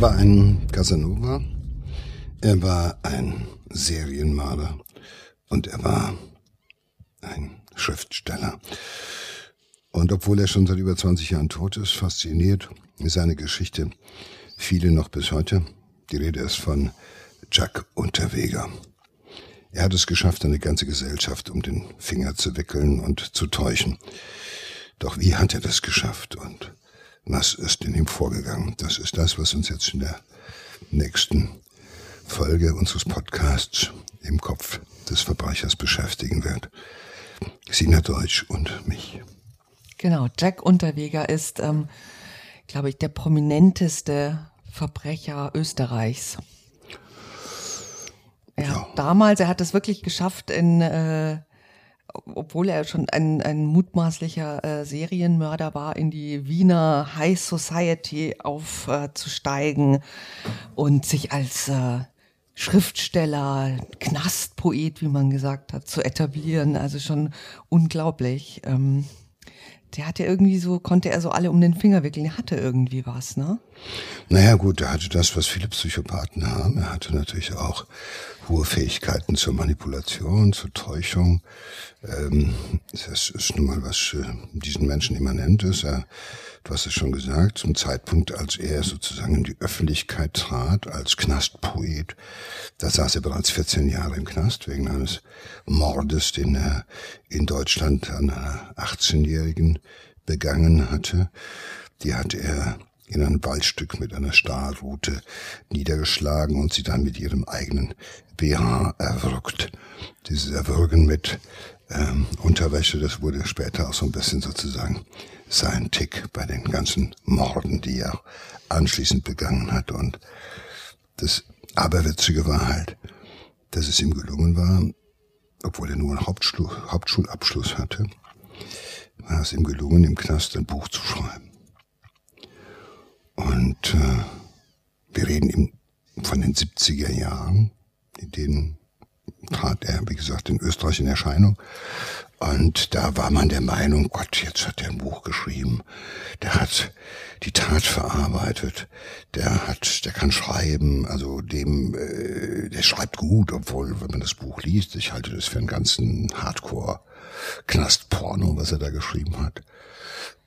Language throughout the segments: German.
Er war ein Casanova, er war ein Serienmaler und er war ein Schriftsteller. Und obwohl er schon seit über 20 Jahren tot ist, fasziniert seine Geschichte viele noch bis heute. Die Rede ist von Jack Unterweger. Er hat es geschafft, eine ganze Gesellschaft um den Finger zu wickeln und zu täuschen. Doch wie hat er das geschafft und was ist in ihm vorgegangen? Das ist das, was uns jetzt in der nächsten Folge unseres Podcasts im Kopf des Verbrechers beschäftigen wird. Sina Deutsch und mich. Genau, Jack Unterweger ist, ähm, glaube ich, der prominenteste Verbrecher Österreichs. Ja, ja, damals, er hat es wirklich geschafft, in, äh, obwohl er schon ein, ein mutmaßlicher äh, Serienmörder war, in die Wiener High Society aufzusteigen äh, und sich als äh, Schriftsteller, Knastpoet, wie man gesagt hat, zu etablieren. Also schon unglaublich. Ähm, der hatte irgendwie so, konnte er so alle um den Finger wickeln. Er hatte irgendwie was, ne? Naja, gut, er hatte das, was viele Psychopathen haben. Er hatte natürlich auch hohe Fähigkeiten zur Manipulation, zur Täuschung. Ähm, das ist nun mal, was äh, diesen Menschen immanent ist. Du hast es schon gesagt, zum Zeitpunkt, als er sozusagen in die Öffentlichkeit trat, als Knastpoet, da saß er bereits 14 Jahre im Knast wegen eines Mordes, den er in Deutschland an einer 18-Jährigen begangen hatte. Die hat er in ein Waldstück mit einer Stahlrute niedergeschlagen und sie dann mit ihrem eigenen BH erwürgt. Dieses Erwürgen mit ähm, Unterwäsche, das wurde später auch so ein bisschen sozusagen sein Tick bei den ganzen Morden, die er anschließend begangen hat. Und das Aberwitzige war halt, dass es ihm gelungen war, obwohl er nur einen Hauptschul Hauptschulabschluss hatte, war es ihm gelungen, im Knast ein Buch zu schreiben. Und äh, wir reden von den 70er Jahren, in denen trat er, wie gesagt, in Österreich in Erscheinung. Und da war man der Meinung, Gott, jetzt hat er ein Buch geschrieben. Der hat die Tat verarbeitet. Der hat, der kann schreiben. Also dem, äh, der schreibt gut, obwohl, wenn man das Buch liest, ich halte das für einen ganzen Hardcore-Knastporno, was er da geschrieben hat.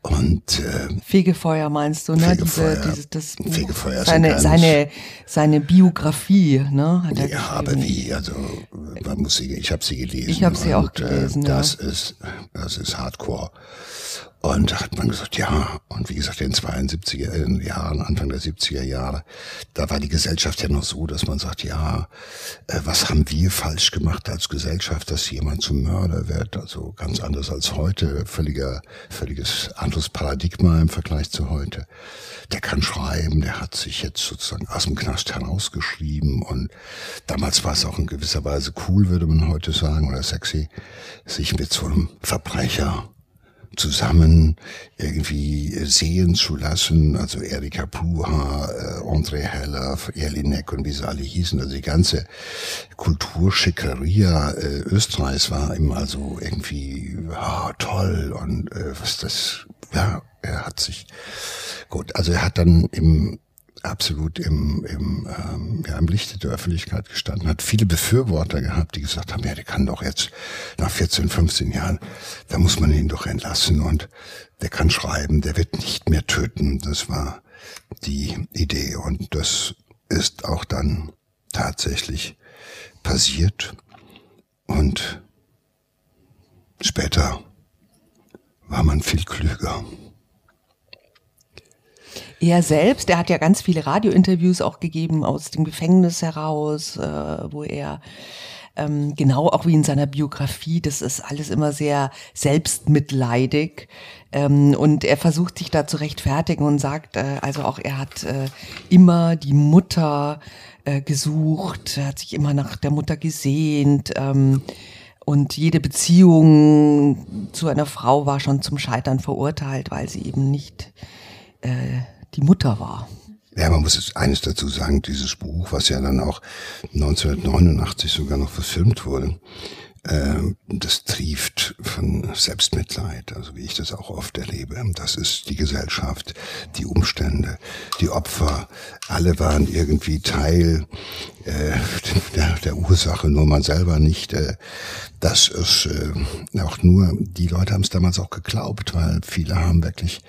Und äh, Fegefeuer meinst du, ne? Fegefeuer, Diese, diese, das Fegefeuer seine, seine, seine Biografie, ne? Hat er ja, aber wie, also man muss sie, ich habe sie gelesen. Ich habe sie auch gelesen. Äh, das ja. ist, das ist Hardcore. Und da hat man gesagt, ja, und wie gesagt, in den 72er Jahren, Anfang der 70er Jahre, da war die Gesellschaft ja noch so, dass man sagt, ja, äh, was haben wir falsch gemacht als Gesellschaft, dass jemand zum Mörder wird? Also ganz anders als heute, völliger, völliges anderes Paradigma im Vergleich zu heute. Der kann schreiben, der hat sich jetzt sozusagen aus dem Knast herausgeschrieben und damals war es auch in gewisser Weise cool, würde man heute sagen, oder sexy, sich mit so einem Verbrecher zusammen irgendwie sehen zu lassen. Also Erika Puha, äh, André Heller, Jelinek und wie sie alle hießen. Also die ganze Kulturschickeria äh, Österreichs war ihm also irgendwie ja, toll und äh, was das, ja, er hat sich gut, also er hat dann im absolut im, im, ähm, ja, im Lichte der Öffentlichkeit gestanden, hat viele Befürworter gehabt, die gesagt haben, ja, der kann doch jetzt nach 14, 15 Jahren, da muss man ihn doch entlassen und der kann schreiben, der wird nicht mehr töten. Das war die Idee und das ist auch dann tatsächlich passiert und später war man viel klüger. Er selbst, er hat ja ganz viele Radiointerviews auch gegeben aus dem Gefängnis heraus, äh, wo er ähm, genau auch wie in seiner Biografie, das ist alles immer sehr selbstmitleidig. Ähm, und er versucht sich da zu rechtfertigen und sagt, äh, also auch er hat äh, immer die Mutter äh, gesucht, hat sich immer nach der Mutter gesehnt. Ähm, und jede Beziehung zu einer Frau war schon zum Scheitern verurteilt, weil sie eben nicht äh, die Mutter war. Ja, man muss jetzt eines dazu sagen, dieses Buch, was ja dann auch 1989 sogar noch verfilmt wurde, äh, das trieft von Selbstmitleid, also wie ich das auch oft erlebe. Das ist die Gesellschaft, die Umstände, die Opfer, alle waren irgendwie Teil äh, der, der Ursache, nur man selber nicht. Äh, das ist äh, auch nur, die Leute haben es damals auch geglaubt, weil viele haben wirklich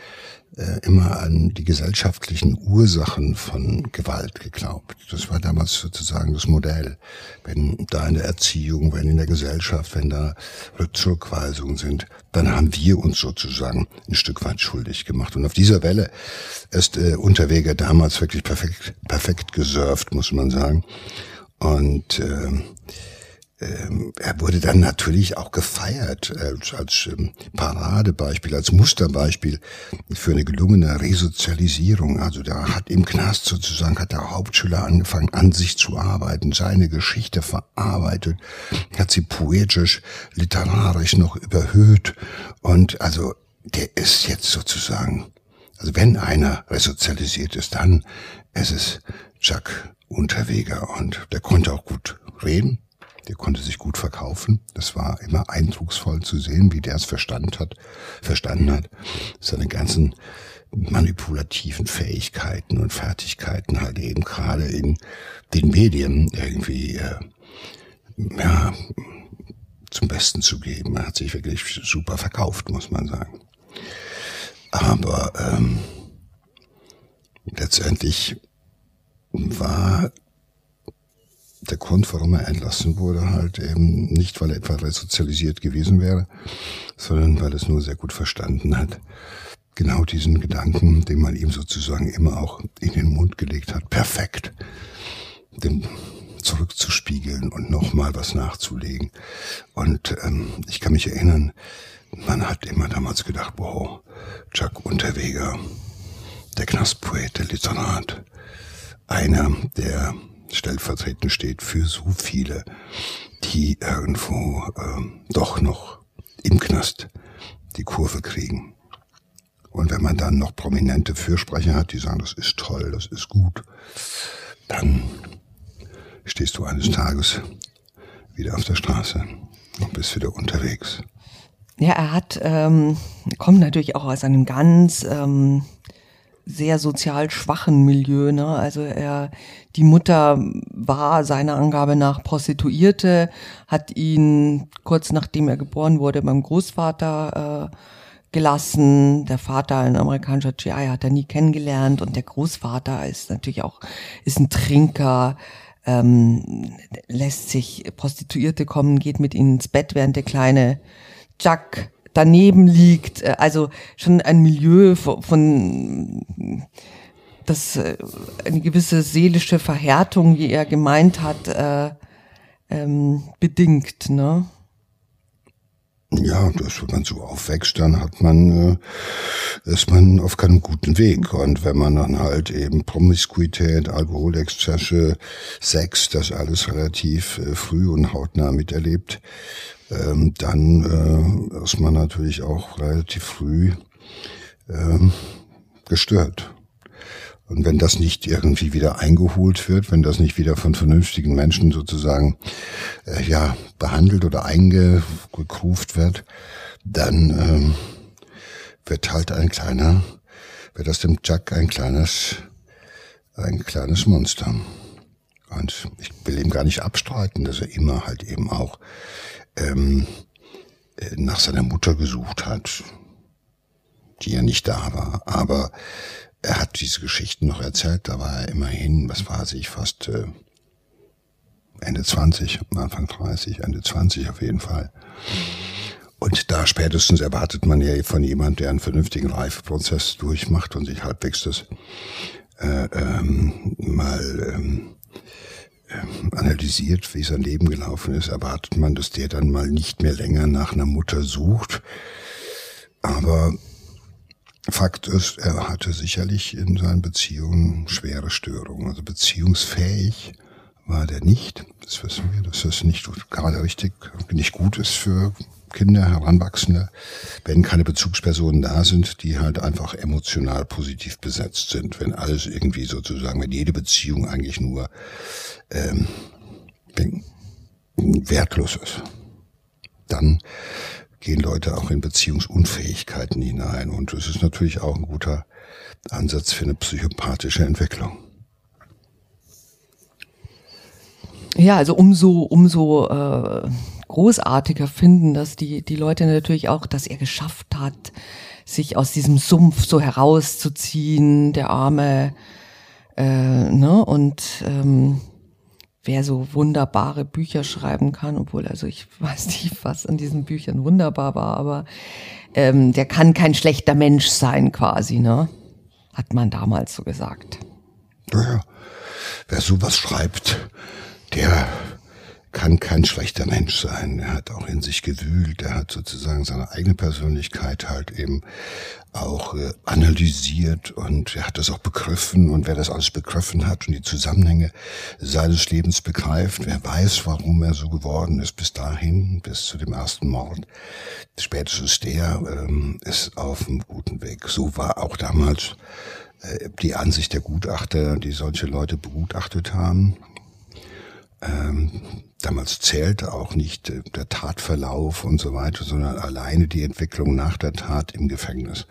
immer an die gesellschaftlichen Ursachen von Gewalt geglaubt. Das war damals sozusagen das Modell. Wenn da in der Erziehung, wenn in der Gesellschaft, wenn da Zurückweisungen sind, dann haben wir uns sozusagen ein Stück weit schuldig gemacht. Und auf dieser Welle ist äh, Unterweger damals wirklich perfekt, perfekt gesurft, muss man sagen. Und äh, ähm, er wurde dann natürlich auch gefeiert als, als ähm, Paradebeispiel, als Musterbeispiel für eine gelungene Resozialisierung. Also da hat im Knast sozusagen, hat der Hauptschüler angefangen, an sich zu arbeiten, seine Geschichte verarbeitet, hat sie poetisch, literarisch noch überhöht. Und also der ist jetzt sozusagen, also wenn einer resozialisiert ist, dann ist es Chuck Unterweger. Und der konnte auch gut reden, der konnte sich gut verkaufen. Das war immer eindrucksvoll zu sehen, wie der es verstanden hat, verstanden hat. Seine ganzen manipulativen Fähigkeiten und Fertigkeiten halt eben gerade in den Medien irgendwie äh, ja, zum Besten zu geben. Er hat sich wirklich super verkauft, muss man sagen. Aber ähm, letztendlich war der Grund, warum er entlassen wurde, halt eben nicht, weil er etwa resozialisiert gewesen wäre, sondern weil er es nur sehr gut verstanden hat. Genau diesen Gedanken, den man ihm sozusagen immer auch in den Mund gelegt hat, perfekt, den zurückzuspiegeln und nochmal was nachzulegen. Und ähm, ich kann mich erinnern, man hat immer damals gedacht, wow, Chuck Unterweger, der Knastpoet, der Literat, einer, der stellvertretend steht für so viele, die irgendwo ähm, doch noch im Knast die Kurve kriegen. Und wenn man dann noch prominente Fürsprecher hat, die sagen, das ist toll, das ist gut, dann stehst du eines Tages wieder auf der Straße und bist wieder unterwegs. Ja, er hat, ähm, kommt natürlich auch aus einem ganz ähm, sehr sozial schwachen Milieu. Ne? Also er, die Mutter war seiner Angabe nach Prostituierte, hat ihn kurz nachdem er geboren wurde beim Großvater äh, gelassen. Der Vater, ein amerikanischer GI, hat er nie kennengelernt und der Großvater ist natürlich auch ist ein Trinker. Ähm, lässt sich Prostituierte kommen, geht mit ihnen ins Bett, während der kleine Jack daneben liegt. Äh, also schon ein Milieu von, von das äh, eine gewisse seelische Verhärtung, wie er gemeint hat, äh, ähm, bedingt, ne? Ja, das, wenn man so aufwächst, dann hat man, äh, ist man auf keinem guten Weg. Und wenn man dann halt eben Promiskuität, Alkoholexzesse, Sex, das alles relativ äh, früh und hautnah miterlebt, ähm, dann äh, ist man natürlich auch relativ früh ähm, gestört. Und wenn das nicht irgendwie wieder eingeholt wird, wenn das nicht wieder von vernünftigen Menschen sozusagen äh, ja behandelt oder eingekruft wird, dann ähm, wird halt ein kleiner, wird aus dem Jack ein kleines, ein kleines Monster. Und ich will ihm gar nicht abstreiten, dass er immer halt eben auch ähm, äh, nach seiner Mutter gesucht hat, die ja nicht da war. Aber er hat diese Geschichten noch erzählt, da war er immerhin, was weiß ich, fast äh, Ende 20, Anfang 30, Ende 20 auf jeden Fall. Und da spätestens erwartet man ja von jemand, der einen vernünftigen Reifeprozess durchmacht und sich halbwegs das äh, ähm, mal ähm, analysiert, wie sein Leben gelaufen ist, erwartet man, dass der dann mal nicht mehr länger nach einer Mutter sucht. Aber Fakt ist, er hatte sicherlich in seinen Beziehungen schwere Störungen. Also beziehungsfähig war der nicht. Das wissen wir, dass das nicht gerade richtig, nicht gut ist für Kinder, Heranwachsende, wenn keine Bezugspersonen da sind, die halt einfach emotional positiv besetzt sind. Wenn alles irgendwie sozusagen, wenn jede Beziehung eigentlich nur ähm, wertlos ist. dann gehen Leute auch in Beziehungsunfähigkeiten hinein. Und das ist natürlich auch ein guter Ansatz für eine psychopathische Entwicklung. Ja, also umso, umso äh, großartiger finden, dass die, die Leute natürlich auch, dass er geschafft hat, sich aus diesem Sumpf so herauszuziehen, der arme, äh, ne, und ähm, wer so wunderbare Bücher schreiben kann, obwohl, also ich weiß nicht, was an diesen Büchern wunderbar war, aber ähm, der kann kein schlechter Mensch sein, quasi, ne? Hat man damals so gesagt. Naja, wer sowas schreibt, der kann kein schlechter Mensch sein. Er hat auch in sich gewühlt, er hat sozusagen seine eigene Persönlichkeit halt eben auch äh, analysiert und er hat das auch begriffen. Und wer das alles begriffen hat und die Zusammenhänge seines Lebens begreift, wer weiß, warum er so geworden ist. Bis dahin, bis zu dem ersten Mord, spätestens der ähm, ist auf einem guten Weg. So war auch damals äh, die Ansicht der Gutachter, die solche Leute begutachtet haben ähm, damals zählte auch nicht äh, der Tatverlauf und so weiter, sondern alleine die Entwicklung nach der Tat im Gefängnis.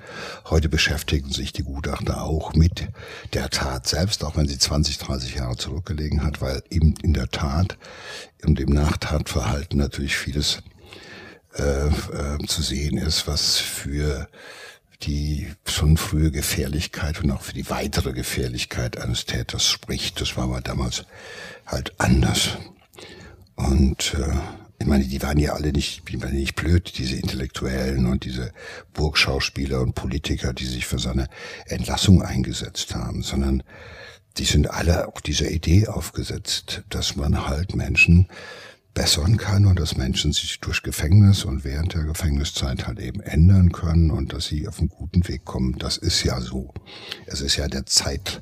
Heute beschäftigen sich die Gutachter auch mit der Tat selbst, auch wenn sie 20, 30 Jahre zurückgelegen hat, weil eben in der Tat und im Nachtatverhalten natürlich vieles äh, äh, zu sehen ist, was für die schon frühe Gefährlichkeit und auch für die weitere Gefährlichkeit eines Täters spricht. Das war aber damals halt anders. Und äh, ich meine, die waren ja alle nicht, die waren nicht blöd, diese Intellektuellen und diese Burgschauspieler und Politiker, die sich für seine Entlassung eingesetzt haben, sondern die sind alle auch dieser Idee aufgesetzt, dass man halt Menschen bessern kann und dass Menschen sich durch Gefängnis und während der Gefängniszeit halt eben ändern können und dass sie auf einen guten Weg kommen. Das ist ja so. Es ist ja der Zeit,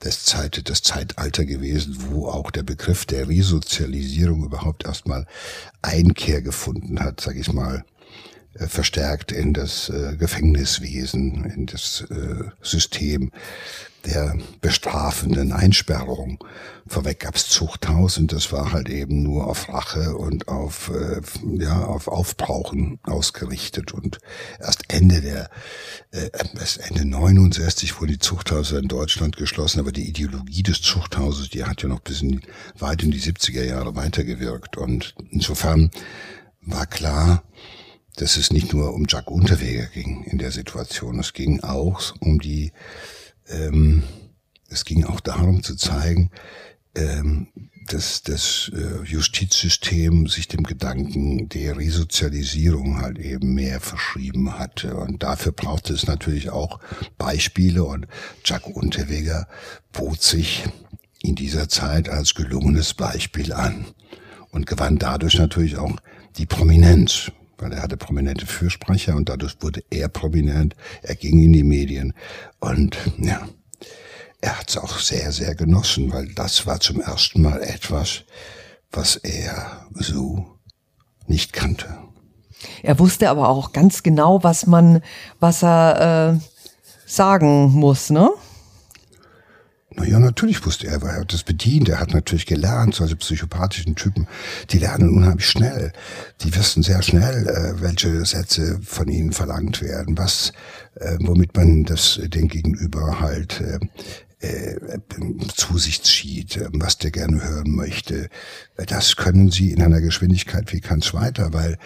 das Zeit, das Zeitalter gewesen, wo auch der Begriff der Resozialisierung überhaupt erstmal Einkehr gefunden hat, sag ich mal, äh, verstärkt in das äh, Gefängniswesen, in das äh, System der bestrafenden Einsperrung. Vorweg gab's Zuchthaus und das war halt eben nur auf Rache und auf äh, ja auf Aufbrauchen ausgerichtet. Und erst Ende der äh, erst Ende 69 wurden die Zuchthäuser in Deutschland geschlossen, aber die Ideologie des Zuchthauses, die hat ja noch bis in, weit in die 70er Jahre weitergewirkt. Und insofern war klar, dass es nicht nur um Jack Unterweger ging in der Situation, es ging auch um die ähm, es ging auch darum zu zeigen, ähm, dass das äh, Justizsystem sich dem Gedanken der Resozialisierung halt eben mehr verschrieben hatte. Und dafür brauchte es natürlich auch Beispiele und Jack Unterweger bot sich in dieser Zeit als gelungenes Beispiel an und gewann dadurch natürlich auch die Prominenz, weil er hatte prominente Fürsprecher und dadurch wurde er prominent, er ging in die Medien und ja, er hat es auch sehr, sehr genossen, weil das war zum ersten Mal etwas, was er so nicht kannte. Er wusste aber auch ganz genau, was man, was er äh, sagen muss, ne? Naja, natürlich wusste er, weil er hat das bedient. Er hat natürlich gelernt, solche psychopathischen Typen, die lernen unheimlich schnell. Die wissen sehr schnell, äh, welche Sätze von ihnen verlangt werden, was, äh, womit man das den Gegenüber halt äh, äh, zu sich zieht, äh, was der gerne hören möchte. Das können sie in einer Geschwindigkeit wie kein zweiter, weil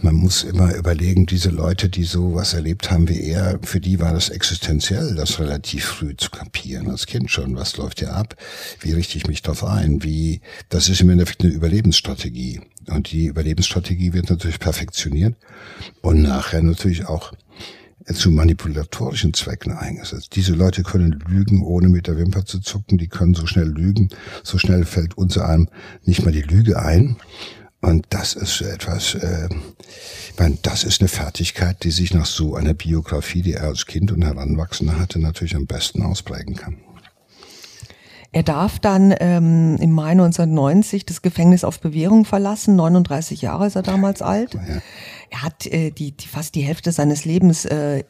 man muss immer überlegen, diese Leute, die so was erlebt haben wie er, für die war das existenziell, das relativ früh zu kapieren, als Kind schon. Was läuft hier ab? Wie richte ich mich darauf ein? Wie, das ist im Endeffekt eine Überlebensstrategie. Und die Überlebensstrategie wird natürlich perfektioniert und nachher natürlich auch zu manipulatorischen Zwecken eingesetzt. Diese Leute können lügen, ohne mit der Wimper zu zucken. Die können so schnell lügen. So schnell fällt uns einem nicht mal die Lüge ein. Und das ist etwas, äh, ich meine, das ist eine Fertigkeit, die sich nach so einer Biografie, die er als Kind und Heranwachsender hatte, natürlich am besten ausprägen kann. Er darf dann ähm, im Mai 1990 das Gefängnis auf Bewährung verlassen. 39 Jahre ist er damals alt. Ja. Er hat äh, die, die fast die Hälfte seines Lebens äh,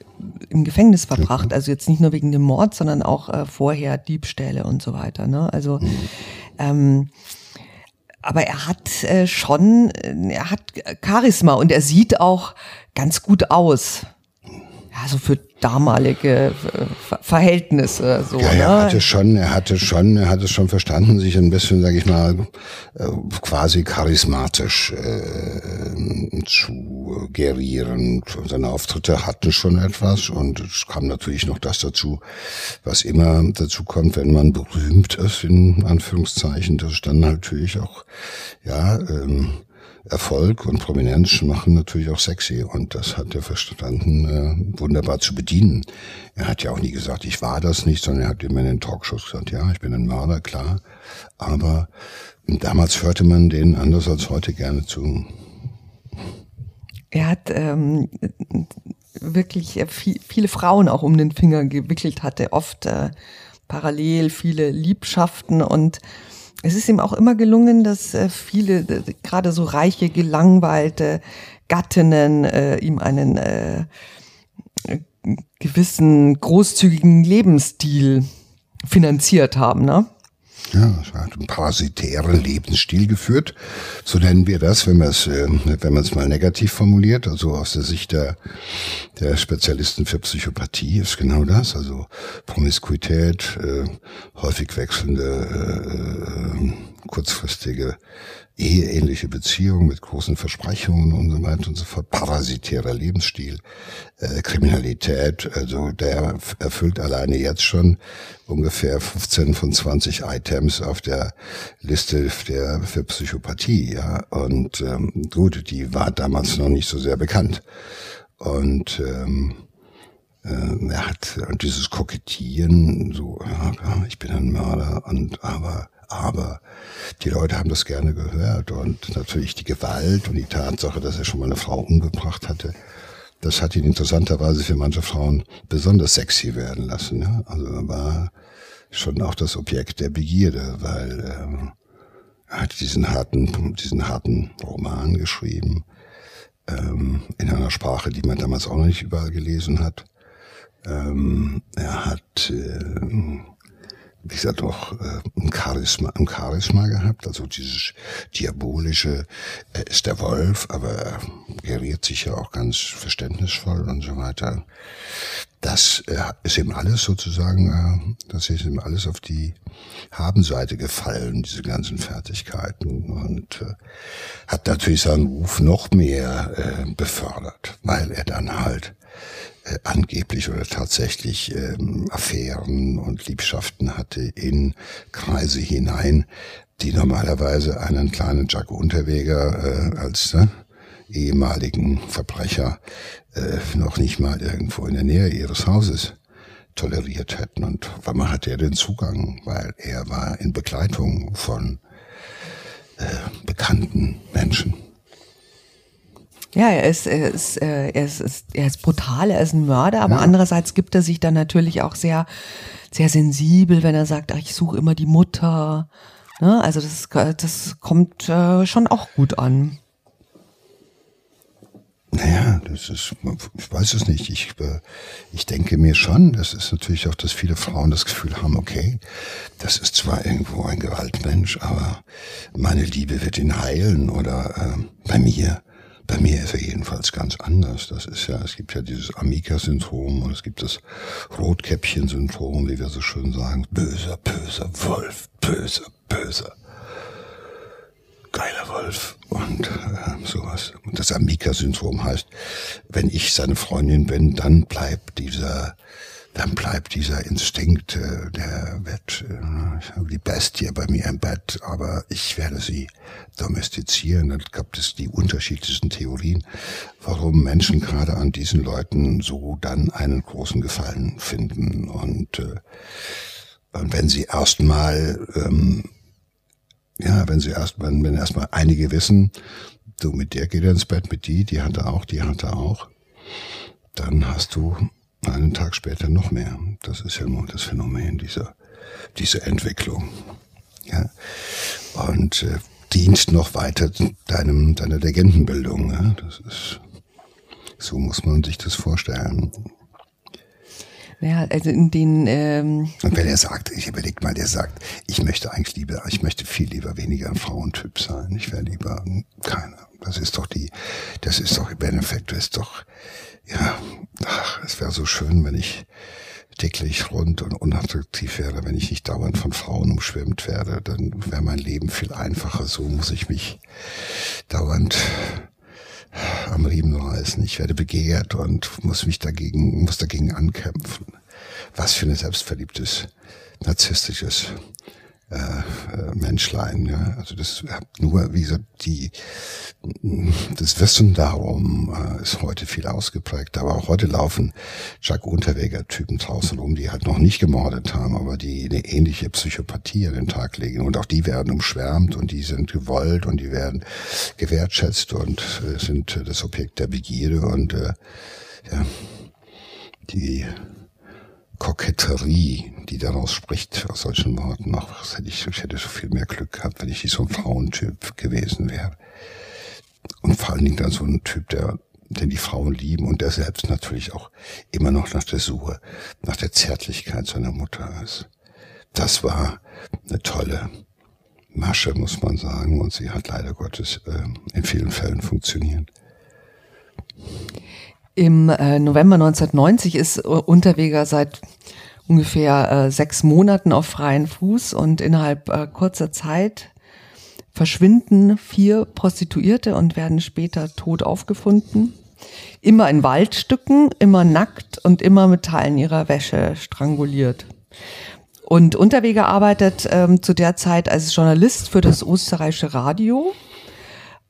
im Gefängnis verbracht. Also jetzt nicht nur wegen dem Mord, sondern auch äh, vorher Diebstähle und so weiter. Ne? Also mhm. ähm, aber er hat äh, schon, er hat Charisma und er sieht auch ganz gut aus. Ja, so für damalige äh, Verhältnisse. So, ja, er ne? hatte schon, er hatte schon, er hatte schon verstanden, sich ein bisschen, sage ich mal, äh, quasi charismatisch äh, zu gerieren. Seine Auftritte hatten schon etwas und es kam natürlich noch das dazu, was immer dazu kommt, wenn man berühmt ist, in Anführungszeichen, das ist dann natürlich auch, ja, ähm, Erfolg und Prominenz machen natürlich auch sexy und das hat er verstanden, äh, wunderbar zu bedienen. Er hat ja auch nie gesagt, ich war das nicht, sondern er hat immer in den Talkshows gesagt, ja, ich bin ein Mörder, klar, aber damals hörte man den anders als heute gerne zu. Er hat ähm, wirklich viel, viele Frauen auch um den Finger gewickelt, hatte oft äh, parallel viele Liebschaften und es ist ihm auch immer gelungen, dass äh, viele, gerade so reiche, gelangweilte Gattinnen äh, ihm einen äh, gewissen großzügigen Lebensstil finanziert haben. Ne? Ja, es hat einen parasitären Lebensstil geführt. So nennen wir das, wenn man es, äh, wenn man es mal negativ formuliert. Also aus der Sicht der, der Spezialisten für Psychopathie ist genau das. Also Promiskuität, äh, häufig wechselnde, äh, kurzfristige eheähnliche Beziehungen mit großen Versprechungen und so weiter und so fort, parasitärer Lebensstil, äh, Kriminalität, also der erfüllt alleine jetzt schon ungefähr 15 von 20 Items auf der Liste der für Psychopathie, ja. Und ähm, gut, die war damals noch nicht so sehr bekannt. Und ähm, äh, er hat und dieses Kokettieren, so, ja, ich bin ein Mörder und aber aber die Leute haben das gerne gehört und natürlich die Gewalt und die Tatsache, dass er schon mal eine Frau umgebracht hatte, das hat ihn interessanterweise für manche Frauen besonders sexy werden lassen. Ja? Also er war schon auch das Objekt der Begierde, weil ähm, er hat diesen harten, diesen harten Roman geschrieben ähm, in einer Sprache, die man damals auch noch nicht überall gelesen hat. Ähm, er hat äh, wie gesagt, auch äh, ein Charisma, ein Charisma gehabt, also dieses diabolische, er ist der Wolf, aber er geriert sich ja auch ganz verständnisvoll und so weiter. Das äh, ist ihm alles sozusagen, äh, das ist ihm alles auf die Habenseite gefallen, diese ganzen Fertigkeiten und äh, hat natürlich seinen Ruf noch mehr äh, befördert, weil er dann halt äh, angeblich oder tatsächlich ähm, Affären und Liebschaften hatte in Kreise hinein, die normalerweise einen kleinen Jack Unterweger äh, als ne, ehemaligen Verbrecher äh, noch nicht mal irgendwo in der Nähe ihres Hauses toleriert hätten. Und man hatte ja den Zugang, weil er war in Begleitung von äh, bekannten Menschen. Ja, er ist, er ist, äh, er ist, er ist brutal, er ist ein Mörder, aber ja. andererseits gibt er sich dann natürlich auch sehr, sehr sensibel, wenn er sagt, ach, ich suche immer die Mutter. Ne? Also das, das kommt äh, schon auch gut an. Naja, das ist, ich weiß es nicht. Ich, äh, ich denke mir schon, das ist natürlich auch, dass viele Frauen das Gefühl haben, okay, das ist zwar irgendwo ein Gewaltmensch, aber meine Liebe wird ihn heilen oder äh, bei mir bei mir ist er jedenfalls ganz anders. Das ist ja, es gibt ja dieses Amica-Syndrom und es gibt das Rotkäppchen-Syndrom, wie wir so schön sagen. Böser, böser Wolf, böser, böser. Geiler Wolf und äh, sowas. Und das Amica-Syndrom heißt, wenn ich seine Freundin bin, dann bleibt dieser dann bleibt dieser Instinkt, äh, der wird, äh, ich habe die Bestie bei mir im Bett, aber ich werde sie domestizieren. Dann gab es die unterschiedlichsten Theorien, warum Menschen gerade an diesen Leuten so dann einen großen Gefallen finden. Und, äh, und wenn sie erstmal, ähm, ja, wenn sie erstmal, wenn erstmal einige wissen, du mit der geht ins Bett, mit die, die hat er auch, die hat er auch, dann hast du einen Tag später noch mehr. Das ist ja nur das Phänomen dieser, dieser Entwicklung. Ja. Und äh, dient noch weiter deinem, deiner Legendenbildung. Ja. Das ist, so muss man sich das vorstellen. Ja, also in den. Ähm und wenn er sagt, ich überleg mal, der sagt, ich möchte eigentlich lieber, ich möchte viel lieber weniger ein Frauentyp sein. Ich wäre lieber keiner. Das ist doch die, das ist doch im Endeffekt, das ist doch, ja, ach, es wäre so schön, wenn ich täglich rund und unattraktiv wäre, wenn ich nicht dauernd von Frauen umschwimmt werde, dann wäre mein Leben viel einfacher. So muss ich mich dauernd am Riemen reißen. Ich werde begehrt und muss mich dagegen, muss dagegen ankämpfen. Was für ein selbstverliebtes, narzisstisches äh, äh, Menschlein. Ja? Also das nur, wie gesagt, die das Wissen darum äh, ist heute viel ausgeprägt. Aber auch heute laufen Jack Unterweger-Typen draußen rum, die halt noch nicht gemordet haben, aber die eine ähnliche Psychopathie an den Tag legen. Und auch die werden umschwärmt und die sind gewollt und die werden gewertschätzt und äh, sind das Objekt der Begierde und äh, ja, die Koketterie, die daraus spricht, aus solchen Worten. Ach, was hätte ich, ich hätte so viel mehr Glück gehabt, wenn ich so ein Frauentyp gewesen wäre. Und vor allen Dingen dann so ein Typ, der, den die Frauen lieben und der selbst natürlich auch immer noch nach der Suche, nach der Zärtlichkeit seiner Mutter ist. Das war eine tolle Masche, muss man sagen, und sie hat leider Gottes äh, in vielen Fällen funktioniert. Im äh, November 1990 ist Unterweger seit ungefähr äh, sechs Monaten auf freien Fuß und innerhalb äh, kurzer Zeit verschwinden vier Prostituierte und werden später tot aufgefunden. Immer in Waldstücken, immer nackt und immer mit Teilen ihrer Wäsche stranguliert. Und Unterweger arbeitet ähm, zu der Zeit als Journalist für das österreichische Radio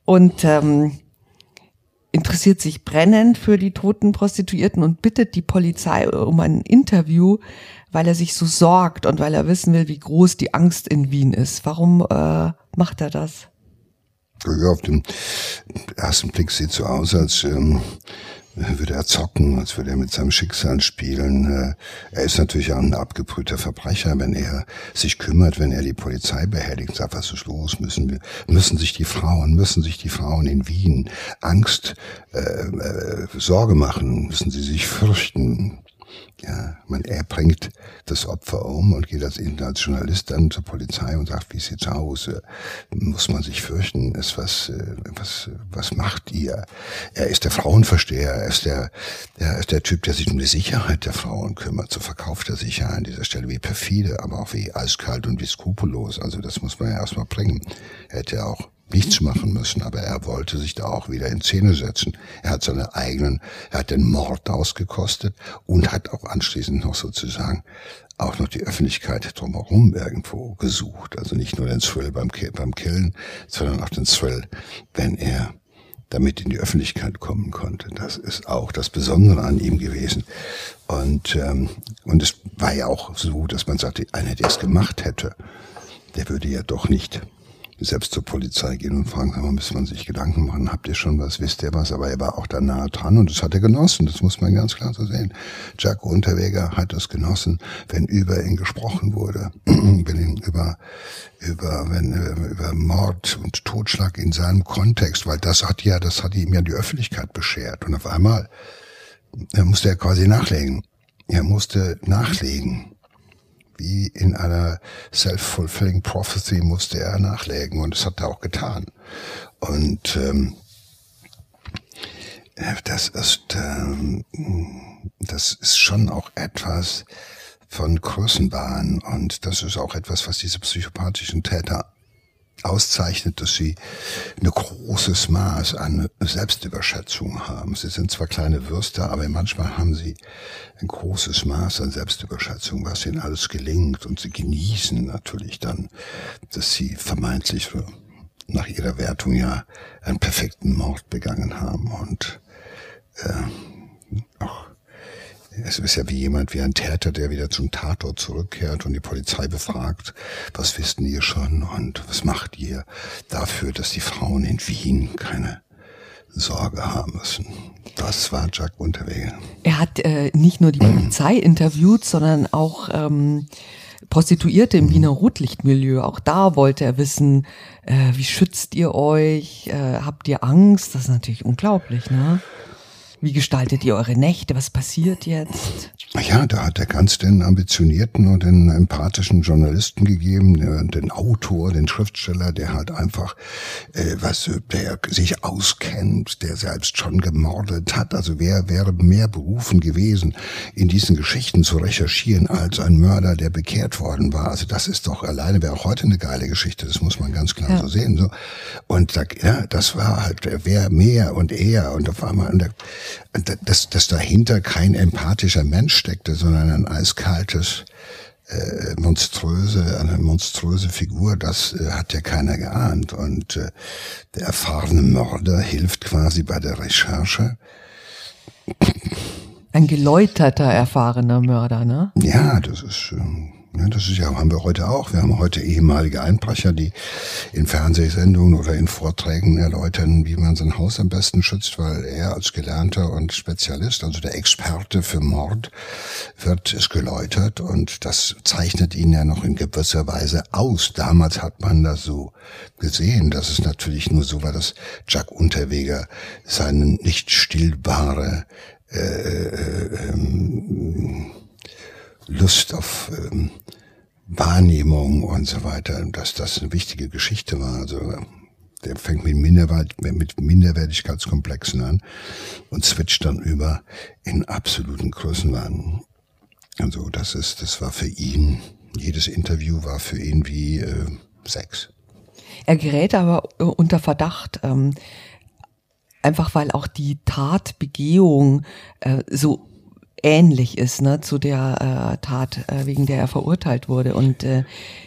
und ähm, interessiert sich brennend für die toten Prostituierten und bittet die Polizei um ein Interview, weil er sich so sorgt und weil er wissen will, wie groß die Angst in Wien ist. Warum äh, macht er das? Ja, auf den ersten Blick sieht so aus, als ähm, würde er zocken, als würde er mit seinem Schicksal spielen. Äh, er ist natürlich auch ein abgebrühter Verbrecher, wenn er sich kümmert, wenn er die Polizei behelligt, sagt, was ist los, müssen wir, müssen sich die Frauen, müssen sich die Frauen in Wien Angst, äh, äh, Sorge machen, müssen sie sich fürchten. Ja, man, er bringt das Opfer um und geht als, Journalist dann zur Polizei und sagt, wie sieht's aus? Äh, muss man sich fürchten? Ist was, äh, was, was macht ihr? Er ist der Frauenversteher, er ist der, er ist der Typ, der sich um die Sicherheit der Frauen kümmert. So verkauft er sich ja an dieser Stelle wie perfide, aber auch wie eiskalt und wie skrupellos. Also das muss man ja erstmal bringen. Er hätte auch nichts machen müssen, aber er wollte sich da auch wieder in Szene setzen. Er hat seine eigenen, er hat den Mord ausgekostet und hat auch anschließend noch sozusagen auch noch die Öffentlichkeit drumherum irgendwo gesucht. Also nicht nur den Thrill beim, beim Killen, sondern auch den Thrill, wenn er damit in die Öffentlichkeit kommen konnte. Das ist auch das Besondere an ihm gewesen. Und, ähm, und es war ja auch so, dass man sagte, einer, der es gemacht hätte, der würde ja doch nicht selbst zur Polizei gehen und fragen, aber müssen man sich Gedanken machen, habt ihr schon was, wisst ihr was? Aber er war auch da nahe dran und das hat er genossen, das muss man ganz klar so sehen. Jack Unterweger hat es genossen, wenn über ihn gesprochen wurde, wenn ihn über, über, wenn, über Mord und Totschlag in seinem Kontext, weil das hat ja, das hat ihm ja die Öffentlichkeit beschert und auf einmal er musste er quasi nachlegen. Er musste nachlegen wie in einer self-fulfilling prophecy musste er nachlegen und das hat er auch getan. Und ähm, das ist ähm, das ist schon auch etwas von Größenwahn und das ist auch etwas, was diese psychopathischen Täter auszeichnet, dass sie ein großes Maß an Selbstüberschätzung haben. Sie sind zwar kleine Würste, aber manchmal haben sie ein großes Maß an Selbstüberschätzung, was ihnen alles gelingt. Und sie genießen natürlich dann, dass sie vermeintlich nach ihrer Wertung ja einen perfekten Mord begangen haben und äh, auch es ist ja wie jemand, wie ein Täter, der wieder zum Tatort zurückkehrt und die Polizei befragt, was wisst ihr schon und was macht ihr dafür, dass die Frauen in Wien keine Sorge haben müssen. Das war Jack Unterweger. Er hat äh, nicht nur die Polizei interviewt, sondern auch ähm, Prostituierte im Wiener Rotlichtmilieu. Auch da wollte er wissen, äh, wie schützt ihr euch? Äh, habt ihr Angst? Das ist natürlich unglaublich, ne? Wie gestaltet ihr eure Nächte? Was passiert jetzt? Ja, da hat er ganz den ambitionierten und den empathischen Journalisten gegeben, den Autor, den Schriftsteller, der halt einfach, äh, was, der sich auskennt, der selbst schon gemordet hat. Also wer wäre mehr berufen gewesen, in diesen Geschichten zu recherchieren, als ein Mörder, der bekehrt worden war. Also das ist doch alleine, wäre auch heute eine geile Geschichte, das muss man ganz klar ja. so sehen. So. Und da, ja, das war halt, wer mehr und eher und auf einmal, und da, dass, dass dahinter kein empathischer Mensch steckte, sondern ein eiskaltes, äh, monströse, eine monströse Figur, das äh, hat ja keiner geahnt. Und äh, der erfahrene Mörder hilft quasi bei der Recherche. Ein geläuterter, erfahrener Mörder, ne? Ja, das ist ähm, ja, das ist ja, haben wir heute auch. Wir haben heute ehemalige Einbrecher, die in Fernsehsendungen oder in Vorträgen erläutern, wie man sein Haus am besten schützt, weil er als Gelernter und Spezialist, also der Experte für Mord, wird es geläutert und das zeichnet ihn ja noch in gewisser Weise aus. Damals hat man das so gesehen, dass es natürlich nur so war, dass Jack Unterweger seine nicht stillbare äh, äh, ähm, Lust auf ähm, Wahrnehmung und so weiter, dass das eine wichtige Geschichte war. Also der fängt mit, Minderwert, mit Minderwertigkeitskomplexen an und switcht dann über in absoluten Größenwahn. Also das ist, das war für ihn, jedes Interview war für ihn wie äh, Sex. Er gerät aber unter Verdacht, ähm, einfach weil auch die Tatbegehung äh, so ähnlich ist ne, zu der äh, Tat, äh, wegen der er verurteilt wurde. Und äh,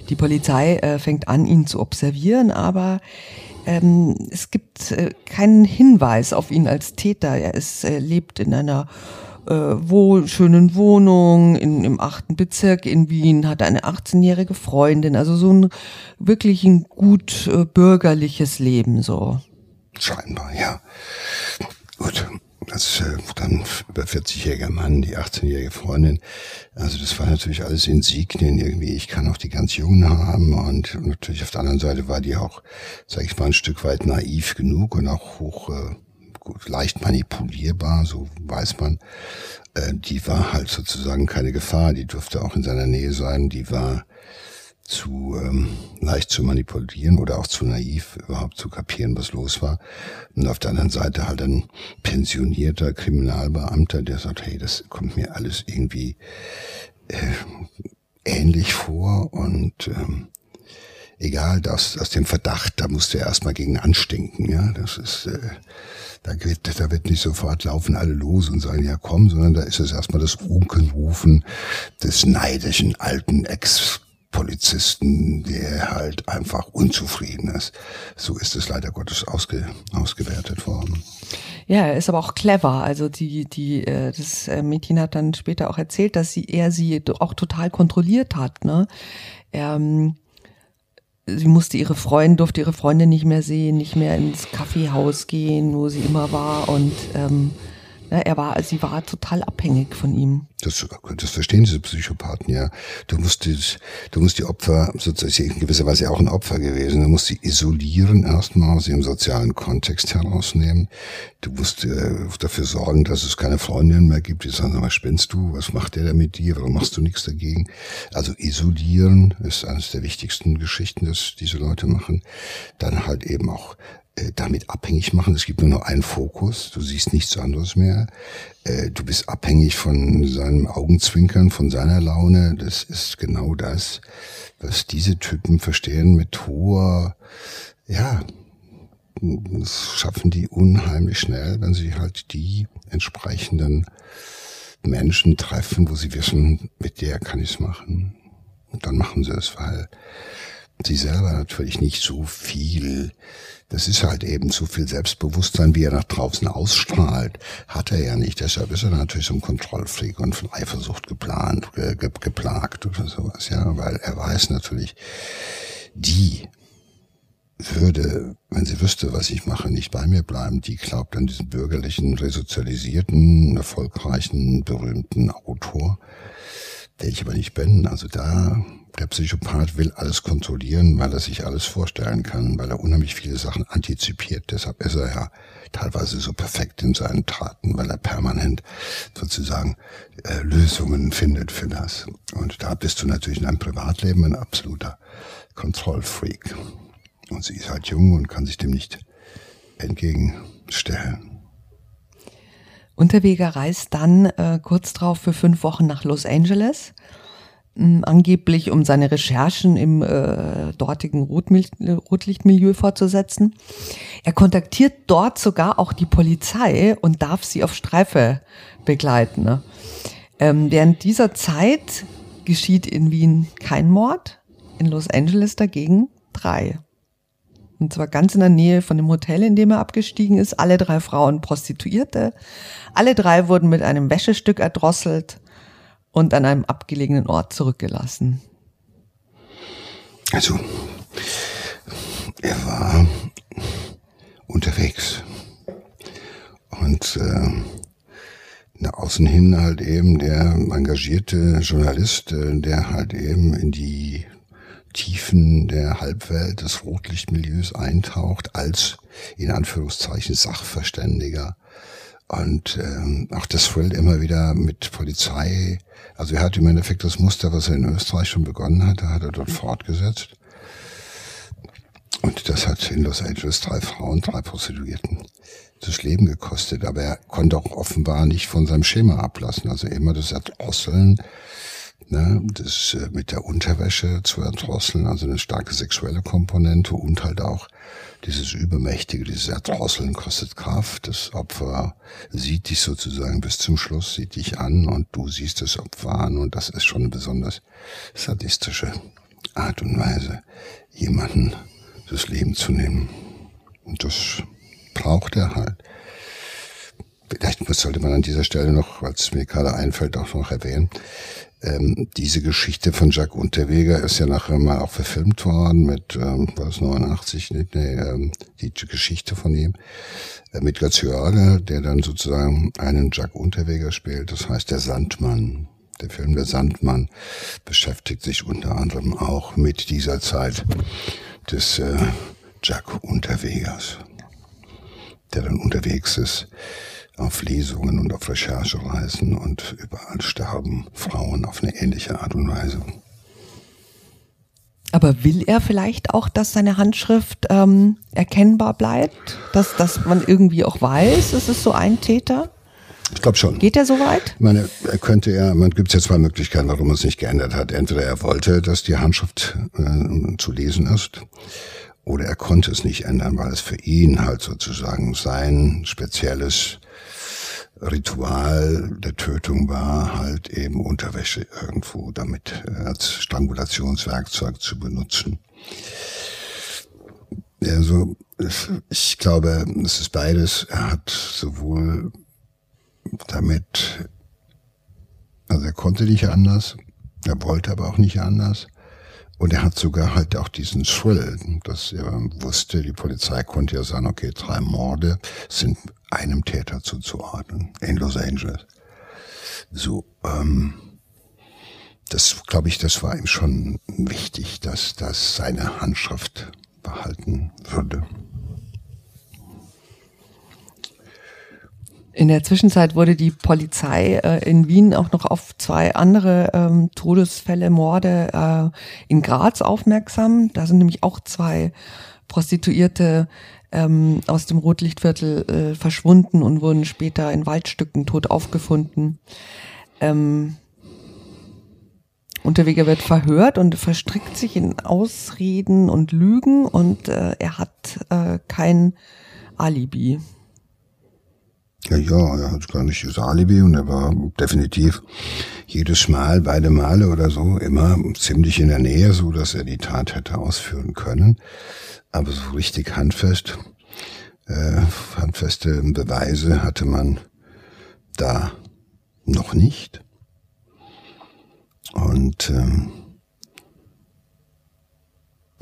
die Polizei äh, fängt an, ihn zu observieren, aber ähm, es gibt äh, keinen Hinweis auf ihn als Täter. Er ist, er lebt in einer äh, wo, schönen Wohnung in, im achten Bezirk in Wien, hat eine 18-jährige Freundin, also so ein wirklich ein gut äh, bürgerliches Leben so. Scheinbar, ja. Als äh, dann über 40-jähriger Mann, die 18-jährige Freundin. Also das war natürlich alles Insignien irgendwie. Ich kann auch die ganz Jungen haben und natürlich auf der anderen Seite war die auch, sag ich mal, ein Stück weit naiv genug und auch hoch äh, gut, leicht manipulierbar, so weiß man. Äh, die war halt sozusagen keine Gefahr. Die durfte auch in seiner Nähe sein. Die war zu ähm, leicht zu manipulieren oder auch zu naiv überhaupt zu kapieren, was los war. Und auf der anderen Seite halt ein pensionierter Kriminalbeamter, der sagt, hey, das kommt mir alles irgendwie äh, ähnlich vor und ähm, egal, das aus dem Verdacht, da musst du erstmal gegen anstinken, ja, das ist äh, da wird, da wird nicht sofort laufen alle los und sagen, ja komm, sondern da ist es erstmal das Unkenrufen des neidischen alten Ex Polizisten, der halt einfach unzufrieden ist. So ist es leider Gottes ausge, ausgewertet worden. Ja, er ist aber auch clever. Also die, die, äh, das äh, Mädchen hat dann später auch erzählt, dass sie er sie auch total kontrolliert hat. Ne? Er, ähm, sie musste ihre Freundin, durfte ihre Freundin nicht mehr sehen, nicht mehr ins Kaffeehaus gehen, wo sie immer war und ähm, ja, er war, sie war total abhängig von ihm. Das, das verstehen diese Psychopathen, ja. Du musst, die, du musst die Opfer, sozusagen in gewisser Weise auch ein Opfer gewesen, du musst sie isolieren erstmal, sie im sozialen Kontext herausnehmen. Du musst äh, dafür sorgen, dass es keine Freundinnen mehr gibt, die sagen, was spinnst du, was macht der da mit dir, warum machst du nichts dagegen? Also isolieren ist eines der wichtigsten Geschichten, dass diese Leute machen. Dann halt eben auch äh, damit abhängig machen. Es gibt nur noch einen Fokus, du siehst nichts anderes mehr. Äh, du bist abhängig von seinem Augenzwinkern, von seiner Laune. Das ist genau das, was diese Typen verstehen mit hoher, ja, das schaffen die unheimlich schnell, wenn sie halt die entsprechenden Menschen treffen, wo sie wissen, mit der kann ich es machen. Und dann machen sie es, weil sie selber natürlich nicht so viel das ist halt eben zu viel Selbstbewusstsein, wie er nach draußen ausstrahlt, hat er ja nicht. Deshalb ist er natürlich so ein Kontrollfreak und von Eifersucht geplant, ge, ge, geplagt oder sowas, ja, weil er weiß natürlich, die würde, wenn sie wüsste, was ich mache, nicht bei mir bleiben. Die glaubt an diesen bürgerlichen, resozialisierten, erfolgreichen, berühmten Autor, der ich aber nicht bin. Also da der Psychopath will alles kontrollieren, weil er sich alles vorstellen kann, weil er unheimlich viele Sachen antizipiert. Deshalb ist er ja teilweise so perfekt in seinen Taten, weil er permanent sozusagen äh, Lösungen findet für das. Und da bist du natürlich in deinem Privatleben ein absoluter Kontrollfreak. Und sie ist halt jung und kann sich dem nicht entgegenstellen. Unterweger reist dann äh, kurz darauf für fünf Wochen nach Los Angeles angeblich um seine Recherchen im äh, dortigen Rotmil Rotlichtmilieu fortzusetzen. Er kontaktiert dort sogar auch die Polizei und darf sie auf Streife begleiten. Ne? Ähm, während dieser Zeit geschieht in Wien kein Mord, in Los Angeles dagegen drei. Und zwar ganz in der Nähe von dem Hotel, in dem er abgestiegen ist. Alle drei Frauen Prostituierte. Alle drei wurden mit einem Wäschestück erdrosselt und an einem abgelegenen Ort zurückgelassen? Also, er war unterwegs und äh, nach außen hin halt eben der engagierte Journalist, äh, der halt eben in die Tiefen der Halbwelt des Rotlichtmilieus eintaucht als in Anführungszeichen Sachverständiger und ähm, auch das Thrill immer wieder mit Polizei. Also er hat im Endeffekt das Muster, was er in Österreich schon begonnen hatte, hat er dort fortgesetzt. Und das hat in Los Angeles drei Frauen, drei Prostituierten das Leben gekostet. Aber er konnte auch offenbar nicht von seinem Schema ablassen. Also immer das Erdrosseln, ne, das äh, mit der Unterwäsche zu erdrosseln, also eine starke sexuelle Komponente und halt auch dieses Übermächtige, dieses Erdrosseln kostet Kraft. Das Opfer sieht dich sozusagen bis zum Schluss, sieht dich an und du siehst das Opfer an und das ist schon eine besonders sadistische Art und Weise, jemanden das Leben zu nehmen. Und das braucht er halt. Vielleicht sollte man an dieser Stelle noch, weil es mir gerade einfällt, auch noch erwähnen, ähm, diese Geschichte von Jacques Unterweger ist ja nachher mal auch verfilmt worden mit, ähm, was 89, nee, nee, ähm, die Geschichte von ihm, äh, mit Jörger, der dann sozusagen einen Jacques Unterweger spielt, das heißt der Sandmann. Der Film Der Sandmann beschäftigt sich unter anderem auch mit dieser Zeit des äh, Jacques Unterwegers, der dann unterwegs ist auf Lesungen und auf Recherchereisen und überall sterben Frauen auf eine ähnliche Art und Weise. Aber will er vielleicht auch, dass seine Handschrift ähm, erkennbar bleibt? Dass, dass man irgendwie auch weiß, es ist so ein Täter? Ich glaube schon. Geht er so weit? Ich meine, er könnte ja, man gibt ja zwei Möglichkeiten, warum er es nicht geändert hat. Entweder er wollte, dass die Handschrift äh, zu lesen ist, oder er konnte es nicht ändern, weil es für ihn halt sozusagen sein spezielles Ritual der Tötung war, halt eben Unterwäsche irgendwo damit äh, als Strangulationswerkzeug zu benutzen. Also ich glaube, es ist beides. Er hat sowohl damit, also er konnte nicht anders, er wollte aber auch nicht anders. Und er hat sogar halt auch diesen Thrill, dass er wusste, die Polizei konnte ja sagen, okay, drei Morde sind einem Täter zuzuordnen in Los Angeles. So, ähm, das glaube ich, das war ihm schon wichtig, dass das seine Handschrift behalten würde. In der Zwischenzeit wurde die Polizei äh, in Wien auch noch auf zwei andere ähm, Todesfälle, Morde äh, in Graz aufmerksam. Da sind nämlich auch zwei Prostituierte ähm, aus dem Rotlichtviertel äh, verschwunden und wurden später in Waldstücken tot aufgefunden. Ähm, Unterweger wird verhört und verstrickt sich in Ausreden und Lügen und äh, er hat äh, kein Alibi. Ja, ja, er hat gar nicht das Alibi und er war definitiv jedes Mal, beide Male oder so, immer ziemlich in der Nähe, so dass er die Tat hätte ausführen können. Aber so richtig handfest, äh, handfeste Beweise hatte man da noch nicht. Und ähm,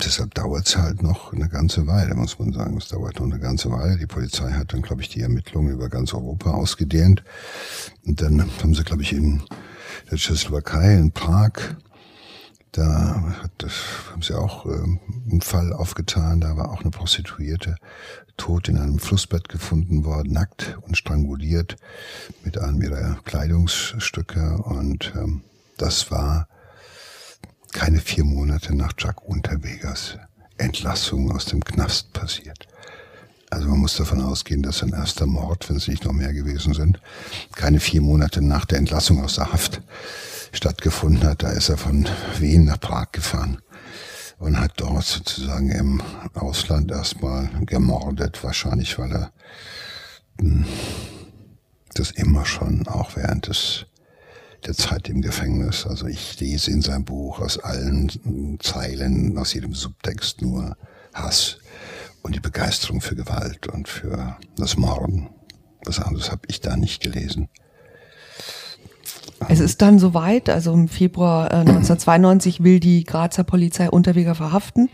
deshalb dauert es halt noch eine ganze Weile, muss man sagen. Es dauert noch eine ganze Weile. Die Polizei hat dann, glaube ich, die Ermittlungen über ganz Europa ausgedehnt. Und dann haben sie, glaube ich, in der Tschechoslowakei, in Prag, Da hat das, haben sie auch äh, einen Fall aufgetan, da war auch eine Prostituierte tot in einem Flussbett gefunden worden, nackt und stranguliert mit einem ihrer Kleidungsstücke. Und ähm, das war keine vier Monate nach Jack Unterwegers Entlassung aus dem Knast passiert. Also man muss davon ausgehen, dass ein erster Mord, wenn es nicht noch mehr gewesen sind, keine vier Monate nach der Entlassung aus der Haft stattgefunden hat. Da ist er von Wien nach Prag gefahren und hat dort sozusagen im Ausland erstmal gemordet, wahrscheinlich weil er hm, das immer schon, auch während des der Zeit im Gefängnis. Also ich lese in seinem Buch aus allen Zeilen, aus jedem Subtext nur Hass und die Begeisterung für Gewalt und für das Morden. Was anderes habe ich da nicht gelesen. Es ist dann soweit, also im Februar äh, 1992 will die Grazer Polizei Unterweger verhaften.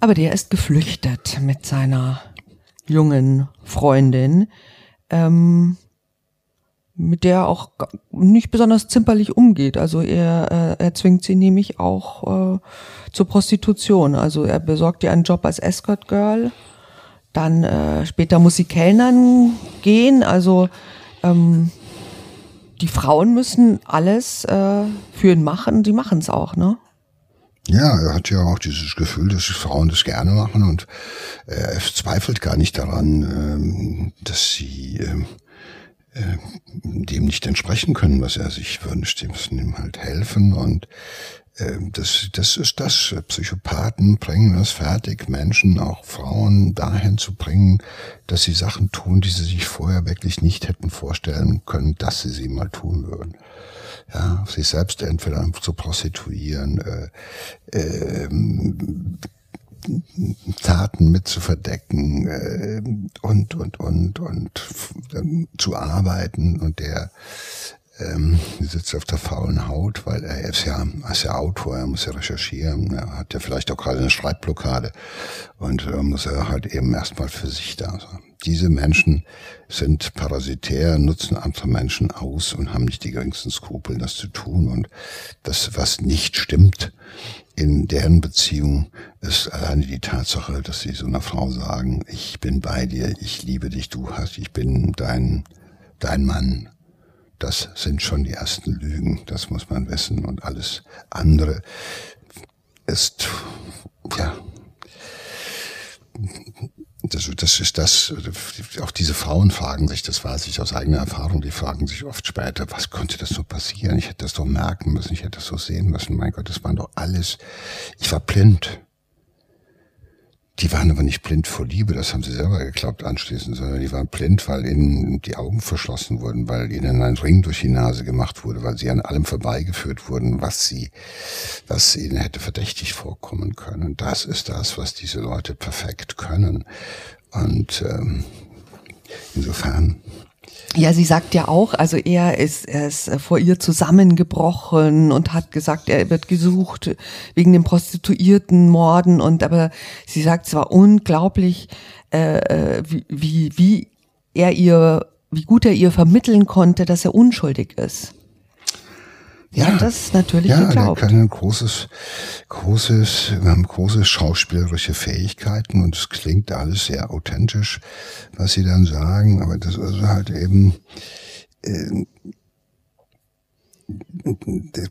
Aber der ist geflüchtet mit seiner jungen Freundin. Ähm, mit der er auch nicht besonders zimperlich umgeht. Also er, äh, er zwingt sie nämlich auch äh, zur Prostitution. Also er besorgt ihr einen Job als Escort Girl. Dann äh, später muss sie Kellnern gehen. Also ähm, die Frauen müssen alles äh, für ihn machen. Die machen es auch, ne? Ja, er hat ja auch dieses Gefühl, dass Frauen das gerne machen und äh, er zweifelt gar nicht daran, ähm, dass sie ähm, äh, dem nicht entsprechen können, was er sich wünscht. Die müssen ihm halt helfen und äh, das, das ist das. Psychopathen bringen es fertig, Menschen, auch Frauen, dahin zu bringen, dass sie Sachen tun, die sie sich vorher wirklich nicht hätten vorstellen können, dass sie sie mal tun würden ja, sich selbst entweder zu prostituieren, äh, äh, Taten mit zu verdecken äh, und und und und zu arbeiten und der ähm, sitzt auf der faulen Haut, weil er ist ja, ist ja Autor, er muss ja recherchieren, er hat ja vielleicht auch gerade eine Schreibblockade und äh, muss er halt eben erstmal für sich da sein. Diese Menschen sind parasitär, nutzen andere Menschen aus und haben nicht die geringsten Skrupel, das zu tun. Und das, was nicht stimmt in deren Beziehung, ist alleine die Tatsache, dass sie so einer Frau sagen, ich bin bei dir, ich liebe dich, du hast, ich bin dein, dein Mann. Das sind schon die ersten Lügen, das muss man wissen. Und alles andere ist, ja, das, das ist das, auch diese Frauen fragen sich, das weiß ich aus eigener Erfahrung, die fragen sich oft später, was konnte das so passieren? Ich hätte das doch merken müssen, ich hätte das so sehen müssen. Mein Gott, das waren doch alles, ich war blind. Die waren aber nicht blind vor Liebe, das haben sie selber geglaubt anschließend, sondern die waren blind, weil ihnen die Augen verschlossen wurden, weil ihnen ein Ring durch die Nase gemacht wurde, weil sie an allem vorbeigeführt wurden, was sie, was ihnen hätte verdächtig vorkommen können. Das ist das, was diese Leute perfekt können. Und ähm, insofern ja, sie sagt ja auch, also er ist, er ist vor ihr zusammengebrochen und hat gesagt, er wird gesucht wegen den Prostituierten, Morden und aber sie sagt, es war unglaublich, äh, äh wie, wie, wie er ihr, wie gut er ihr vermitteln konnte, dass er unschuldig ist. Ja, hat das natürlich ja, geglaubt. Ja, kann großes, großes, wir haben große schauspielerische Fähigkeiten und es klingt alles sehr authentisch, was sie dann sagen, aber das ist halt eben, äh,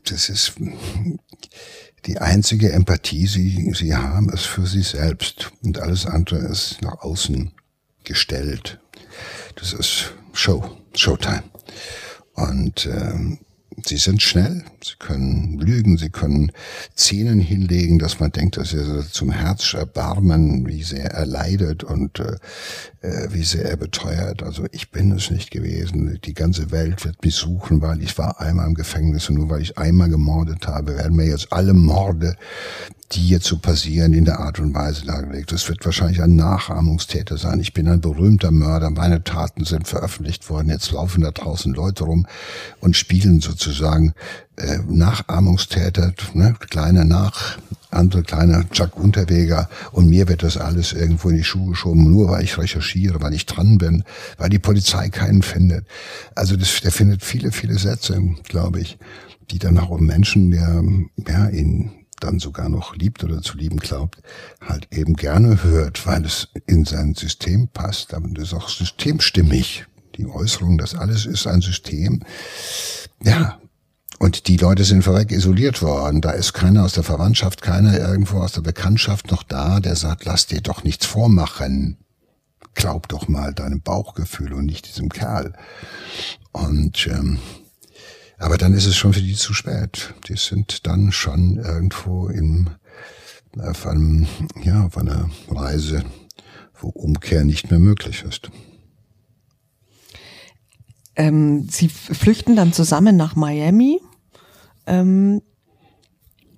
das ist die einzige Empathie, die sie haben, ist für sich selbst und alles andere ist nach außen gestellt. Das ist Show, Showtime. Und ähm, Sie sind schnell, sie können lügen, sie können Szenen hinlegen, dass man denkt, dass er zum Herz erbarmen, wie sehr er leidet. Und äh, äh, wie sehr er beteuert. Also ich bin es nicht gewesen. Die ganze Welt wird mich suchen, weil ich war einmal im Gefängnis und nur weil ich einmal gemordet habe, werden mir jetzt alle Morde die jetzt so passieren, in der Art und Weise dargelegt. Das wird wahrscheinlich ein Nachahmungstäter sein. Ich bin ein berühmter Mörder, meine Taten sind veröffentlicht worden, jetzt laufen da draußen Leute rum und spielen sozusagen äh, Nachahmungstäter, ne? kleine Nach, andere kleine Jack Unterweger und mir wird das alles irgendwo in die Schuhe geschoben, nur weil ich recherchiere, weil ich dran bin, weil die Polizei keinen findet. Also das, der findet viele, viele Sätze, glaube ich, die dann auch um Menschen, der ja, ihn dann sogar noch liebt oder zu lieben glaubt, halt eben gerne hört, weil es in sein System passt. Aber das ist auch systemstimmig. Die Äußerung, das alles ist ein System. Ja. Und die Leute sind vorweg isoliert worden. Da ist keiner aus der Verwandtschaft, keiner irgendwo aus der Bekanntschaft noch da, der sagt, lass dir doch nichts vormachen. Glaub doch mal deinem Bauchgefühl und nicht diesem Kerl. Und ähm, aber dann ist es schon für die zu spät. Die sind dann schon irgendwo in, auf einem, ja, auf einer Reise, wo Umkehr nicht mehr möglich ist. Ähm, sie flüchten dann zusammen nach Miami. Ähm,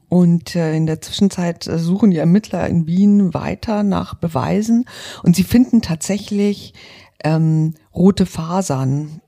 und äh, in der Zwischenzeit äh, suchen die Ermittler in Wien weiter nach Beweisen und sie finden tatsächlich ähm, rote Fasern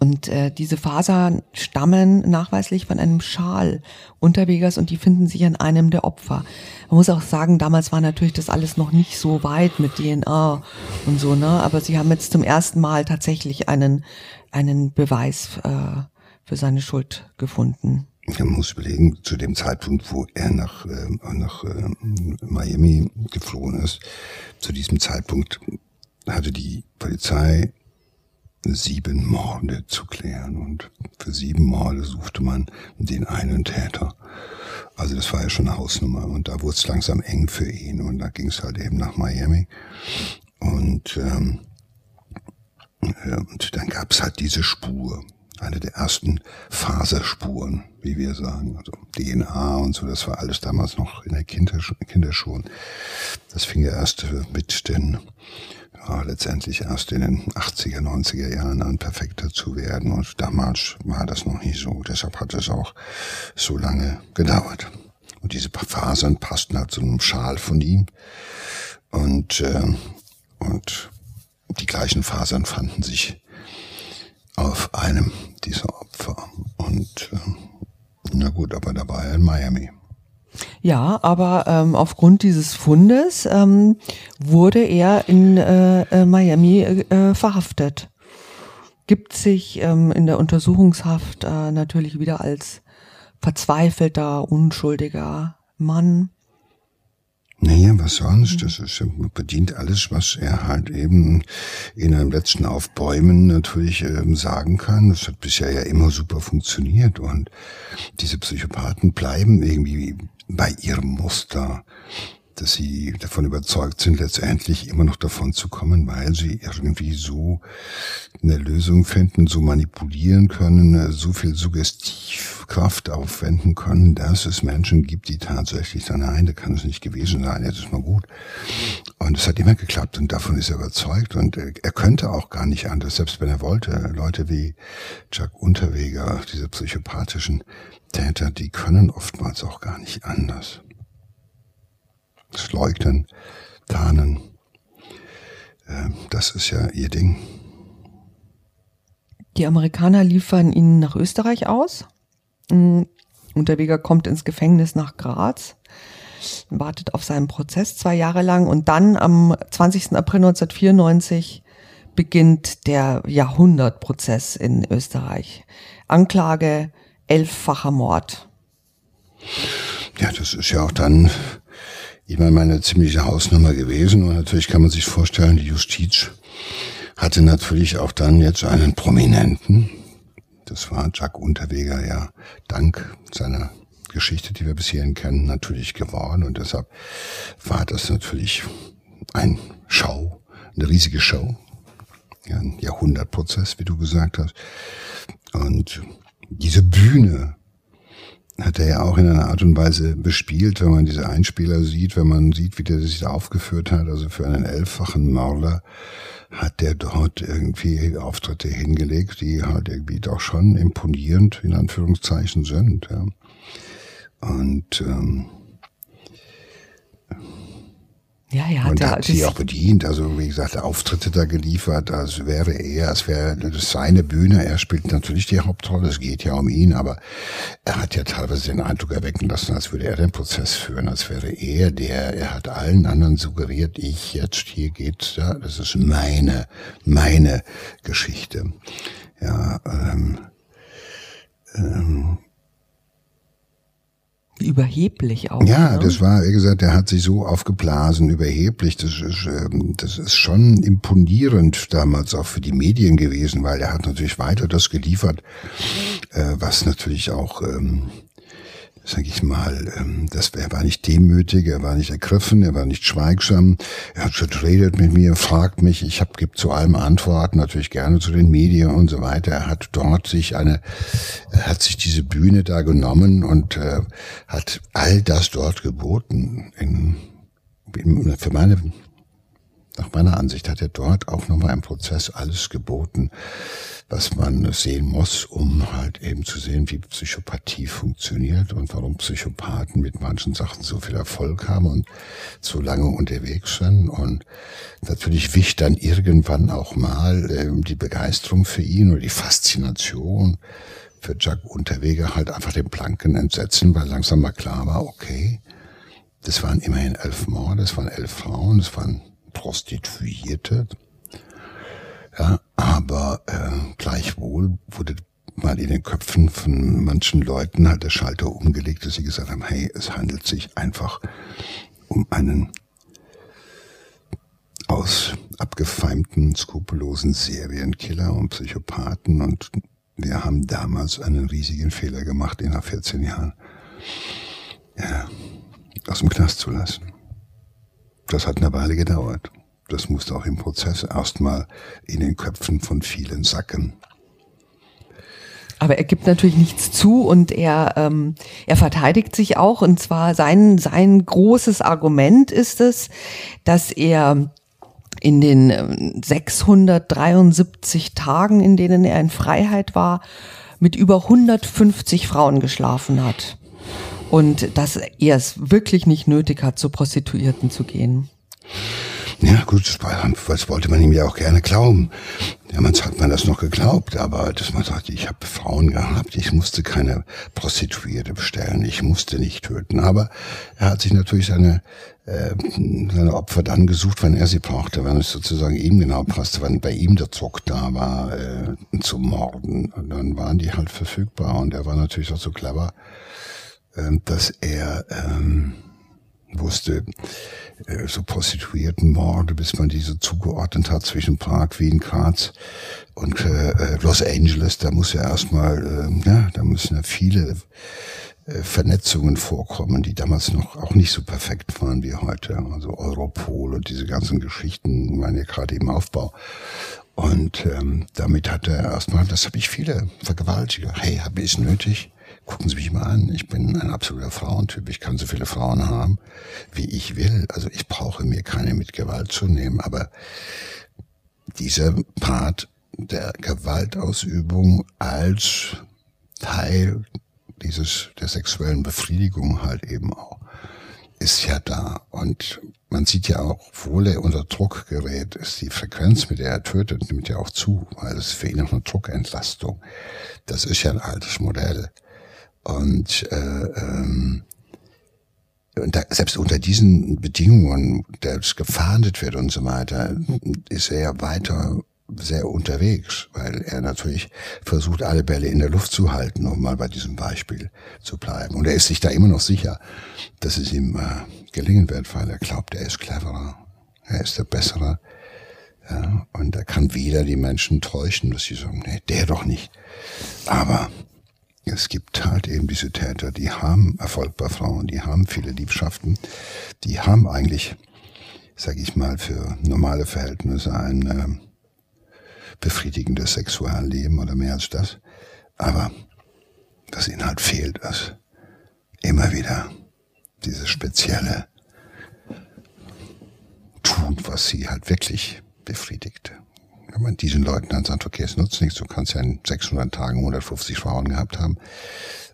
und äh, diese Fasern stammen nachweislich von einem Schal Unterwegers und die finden sich an einem der Opfer. Man muss auch sagen, damals war natürlich das alles noch nicht so weit mit DNA und so, ne? Aber sie haben jetzt zum ersten Mal tatsächlich einen, einen Beweis äh, für seine Schuld gefunden. Man muss überlegen, zu dem Zeitpunkt, wo er nach, äh, nach äh, Miami geflohen ist, zu diesem Zeitpunkt hatte die Polizei sieben Morde zu klären. Und für sieben Morde suchte man den einen Täter. Also das war ja schon eine Hausnummer. Und da wurde es langsam eng für ihn. Und da ging es halt eben nach Miami. Und, ähm, und dann gab es halt diese Spur. Eine der ersten Faserspuren, wie wir sagen. Also DNA und so, das war alles damals noch in der Kinderschuhen. Das fing ja erst mit den ja, letztendlich erst in den 80er, 90er Jahren an, perfekter zu werden. Und damals war das noch nicht so. Deshalb hat es auch so lange gedauert. Und diese Fasern passten halt zu einem Schal von ihm. Und, äh, und die gleichen Fasern fanden sich auf einem dieser Opfer. Und äh, na gut, aber da war er in Miami. Ja, aber ähm, aufgrund dieses Fundes ähm, wurde er in äh, äh, Miami äh, verhaftet. Gibt sich ähm, in der Untersuchungshaft äh, natürlich wieder als verzweifelter, unschuldiger Mann. Naja, was sonst? Das ist, bedient alles, was er halt eben in einem letzten Aufbäumen natürlich ähm, sagen kann. Das hat bisher ja immer super funktioniert und diese Psychopathen bleiben irgendwie bei ihrem Muster, dass sie davon überzeugt sind, letztendlich immer noch davon zu kommen, weil sie irgendwie so eine Lösung finden, so manipulieren können, so viel Suggestivkraft aufwenden können, dass es Menschen gibt, die tatsächlich sagen, nein, da kann es nicht gewesen sein, jetzt ist mal gut. Und es hat immer geklappt und davon ist er überzeugt und er könnte auch gar nicht anders, selbst wenn er wollte. Leute wie Chuck Unterweger, diese psychopathischen Täter, die können oftmals auch gar nicht anders. Das Leugnen, Tarnen, äh, das ist ja ihr Ding. Die Amerikaner liefern ihn nach Österreich aus. Unterweger kommt ins Gefängnis nach Graz, wartet auf seinen Prozess zwei Jahre lang und dann am 20. April 1994 beginnt der Jahrhundertprozess in Österreich. Anklage elffacher Mord. Ja, das ist ja auch dann, ich meine, meine ziemliche Hausnummer gewesen. Und natürlich kann man sich vorstellen, die Justiz hatte natürlich auch dann jetzt einen Prominenten. Das war Jack Unterweger, ja, dank seiner Geschichte, die wir bis hierhin kennen, natürlich geworden. Und deshalb war das natürlich ein Show, eine riesige Show. Ja, ein Jahrhundertprozess, wie du gesagt hast. Und diese Bühne hat er ja auch in einer Art und Weise bespielt, wenn man diese Einspieler sieht, wenn man sieht, wie der sich da aufgeführt hat. Also für einen elffachen Mörder hat der dort irgendwie Auftritte hingelegt, die halt irgendwie doch schon imponierend in Anführungszeichen sind. Ja. Und ähm, Ja, er hat, und ja, hat sie auch bedient. Also wie gesagt, Auftritte da geliefert, als wäre er, als wäre das seine Bühne. Er spielt natürlich die Hauptrolle, es geht ja um ihn, aber er hat ja teilweise den Eindruck erwecken lassen, als würde er den Prozess führen, als wäre er der, er hat allen anderen suggeriert, ich jetzt, hier geht's, ja, das ist meine, meine Geschichte. Ja, ähm, ähm, überheblich auch. Ja, ne? das war, wie gesagt, der hat sich so aufgeblasen, überheblich. Das ist, ähm, das ist schon imponierend damals auch für die Medien gewesen, weil er hat natürlich weiter das geliefert, äh, was natürlich auch ähm, sag ich mal, ähm, das, er war nicht demütig, er war nicht ergriffen, er war nicht schweigsam, er hat schon redet mit mir, fragt mich, ich habe gibt zu allem Antworten, natürlich gerne zu den Medien und so weiter. Er hat dort sich eine, er hat sich diese Bühne da genommen und äh, hat all das dort geboten. In, in, für meine nach meiner Ansicht hat er dort auch nochmal im Prozess alles geboten, was man sehen muss, um halt eben zu sehen, wie Psychopathie funktioniert und warum Psychopathen mit manchen Sachen so viel Erfolg haben und so lange unterwegs sind. Und natürlich wich dann irgendwann auch mal äh, die Begeisterung für ihn oder die Faszination für Jack Unterweger halt einfach den Planken entsetzen, weil langsam mal klar war, okay, das waren immerhin elf Morde, das waren elf Frauen, das waren Prostituierte. Ja, aber äh, gleichwohl wurde mal in den Köpfen von manchen Leuten halt der Schalter umgelegt, dass sie gesagt haben, hey, es handelt sich einfach um einen aus abgefeimten, skrupellosen Serienkiller und Psychopathen und wir haben damals einen riesigen Fehler gemacht, ihn nach 14 Jahren ja, aus dem Knast zu lassen. Das hat eine Weile gedauert. Das musste auch im Prozess erstmal in den Köpfen von vielen sacken. Aber er gibt natürlich nichts zu und er, ähm, er verteidigt sich auch. Und zwar sein, sein großes Argument ist es, dass er in den 673 ähm, Tagen, in denen er in Freiheit war, mit über 150 Frauen geschlafen hat. Und dass er es wirklich nicht nötig hat, zu Prostituierten zu gehen. Ja, gut, das wollte man ihm ja auch gerne glauben. Damals hat man das noch geglaubt, aber dass man sagt, ich habe Frauen gehabt, ich musste keine Prostituierte bestellen, ich musste nicht töten. Aber er hat sich natürlich seine, äh, seine Opfer dann gesucht, wenn er sie brauchte, wenn es sozusagen ihm genau passte, wenn bei ihm der Zuck da war, äh, zu morden. Und dann waren die halt verfügbar und er war natürlich auch so clever, dass er ähm, wusste, äh, so Prostituiertenmorde, bis man diese zugeordnet hat zwischen Prag, Wien, Graz und äh, äh, Los Angeles. Da muss ja erstmal, äh, ja, da müssen ja viele äh, Vernetzungen vorkommen, die damals noch auch nicht so perfekt waren wie heute. Also Europol und diese ganzen Geschichten waren ja gerade im Aufbau. Und ähm, damit hat er erstmal, das habe ich viele Vergewaltiger. Hey, habe ich es nötig? Gucken Sie mich mal an, ich bin ein absoluter Frauentyp, ich kann so viele Frauen haben, wie ich will. Also ich brauche mir keine mit Gewalt zu nehmen, aber dieser Part der Gewaltausübung als Teil dieses, der sexuellen Befriedigung halt eben auch, ist ja da. Und man sieht ja auch, obwohl er unter Druck gerät, ist die Frequenz, mit der er tötet, nimmt ja auch zu, weil es für ihn auch eine Druckentlastung. Das ist ja ein altes Modell. Und, äh, ähm, und da, selbst unter diesen Bedingungen, dass gefahndet wird und so weiter, ist er ja weiter sehr unterwegs, weil er natürlich versucht, alle Bälle in der Luft zu halten, um mal bei diesem Beispiel zu bleiben. Und er ist sich da immer noch sicher, dass es ihm äh, gelingen wird, weil er glaubt, er ist cleverer, er ist der Bessere. Ja, und er kann wieder die Menschen täuschen, dass sie sagen, nee, der doch nicht. Aber es gibt halt eben diese Täter, die haben Erfolg bei Frauen, die haben viele Liebschaften, die haben eigentlich, sag ich mal, für normale Verhältnisse ein äh, befriedigendes Sexualleben oder mehr als das. Aber was ihnen halt fehlt, ist immer wieder dieses spezielle Tun, was sie halt wirklich befriedigt wenn man diesen Leuten dann sagt, okay, es nutzt nichts, du kannst ja in 600 Tagen 150 Frauen gehabt haben,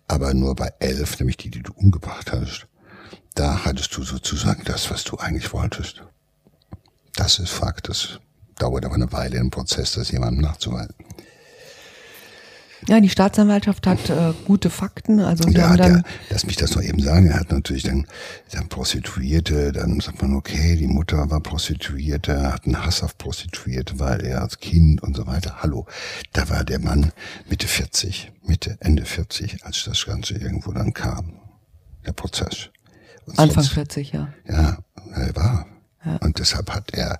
aber nur bei elf, nämlich die, die du umgebracht hast, da hattest du sozusagen das, was du eigentlich wolltest. Das ist Fakt. Das dauert aber eine Weile im Prozess, das jemandem nachzuweisen. Ja, die Staatsanwaltschaft hat äh, gute Fakten. Also sie haben hat dann ja, lass mich das noch eben sagen, er hat natürlich dann, dann Prostituierte, dann sagt man, okay, die Mutter war Prostituierte, hat einen Hass auf Prostituierte, weil er als Kind und so weiter. Hallo, da war der Mann Mitte 40, Mitte, Ende 40, als das Ganze irgendwo dann kam, der Prozess. Und Anfang sonst- 40, ja. ja, er war. Und deshalb hat er,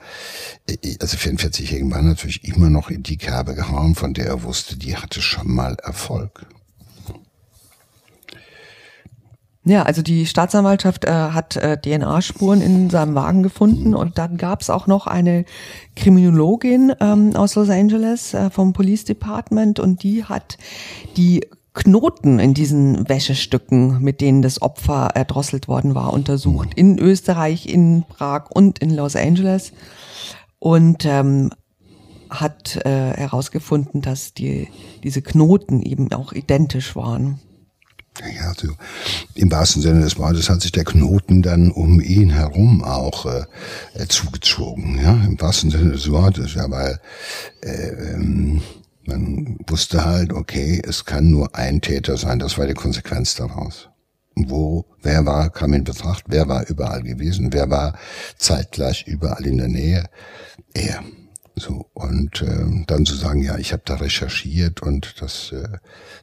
also 44 irgendwann natürlich immer noch in die Kerbe gehauen, von der er wusste, die hatte schon mal Erfolg. Ja, also die Staatsanwaltschaft äh, hat äh, DNA-Spuren in seinem Wagen gefunden und dann gab es auch noch eine Kriminologin ähm, aus Los Angeles äh, vom Police Department und die hat die Knoten in diesen Wäschestücken, mit denen das Opfer erdrosselt worden war, untersucht. In Österreich, in Prag und in Los Angeles. Und ähm, hat äh, herausgefunden, dass die, diese Knoten eben auch identisch waren. Ja, also im wahrsten Sinne des Wortes hat sich der Knoten dann um ihn herum auch äh, zugezogen. Ja, im wahrsten Sinne des Wortes, ja, weil äh, ähm, man wusste halt, okay, es kann nur ein Täter sein. Das war die Konsequenz daraus. Wo, wer war, kam in Betracht, wer war überall gewesen, wer war zeitgleich überall in der Nähe? Er. So, und ähm, dann zu sagen, ja, ich habe da recherchiert und das, äh,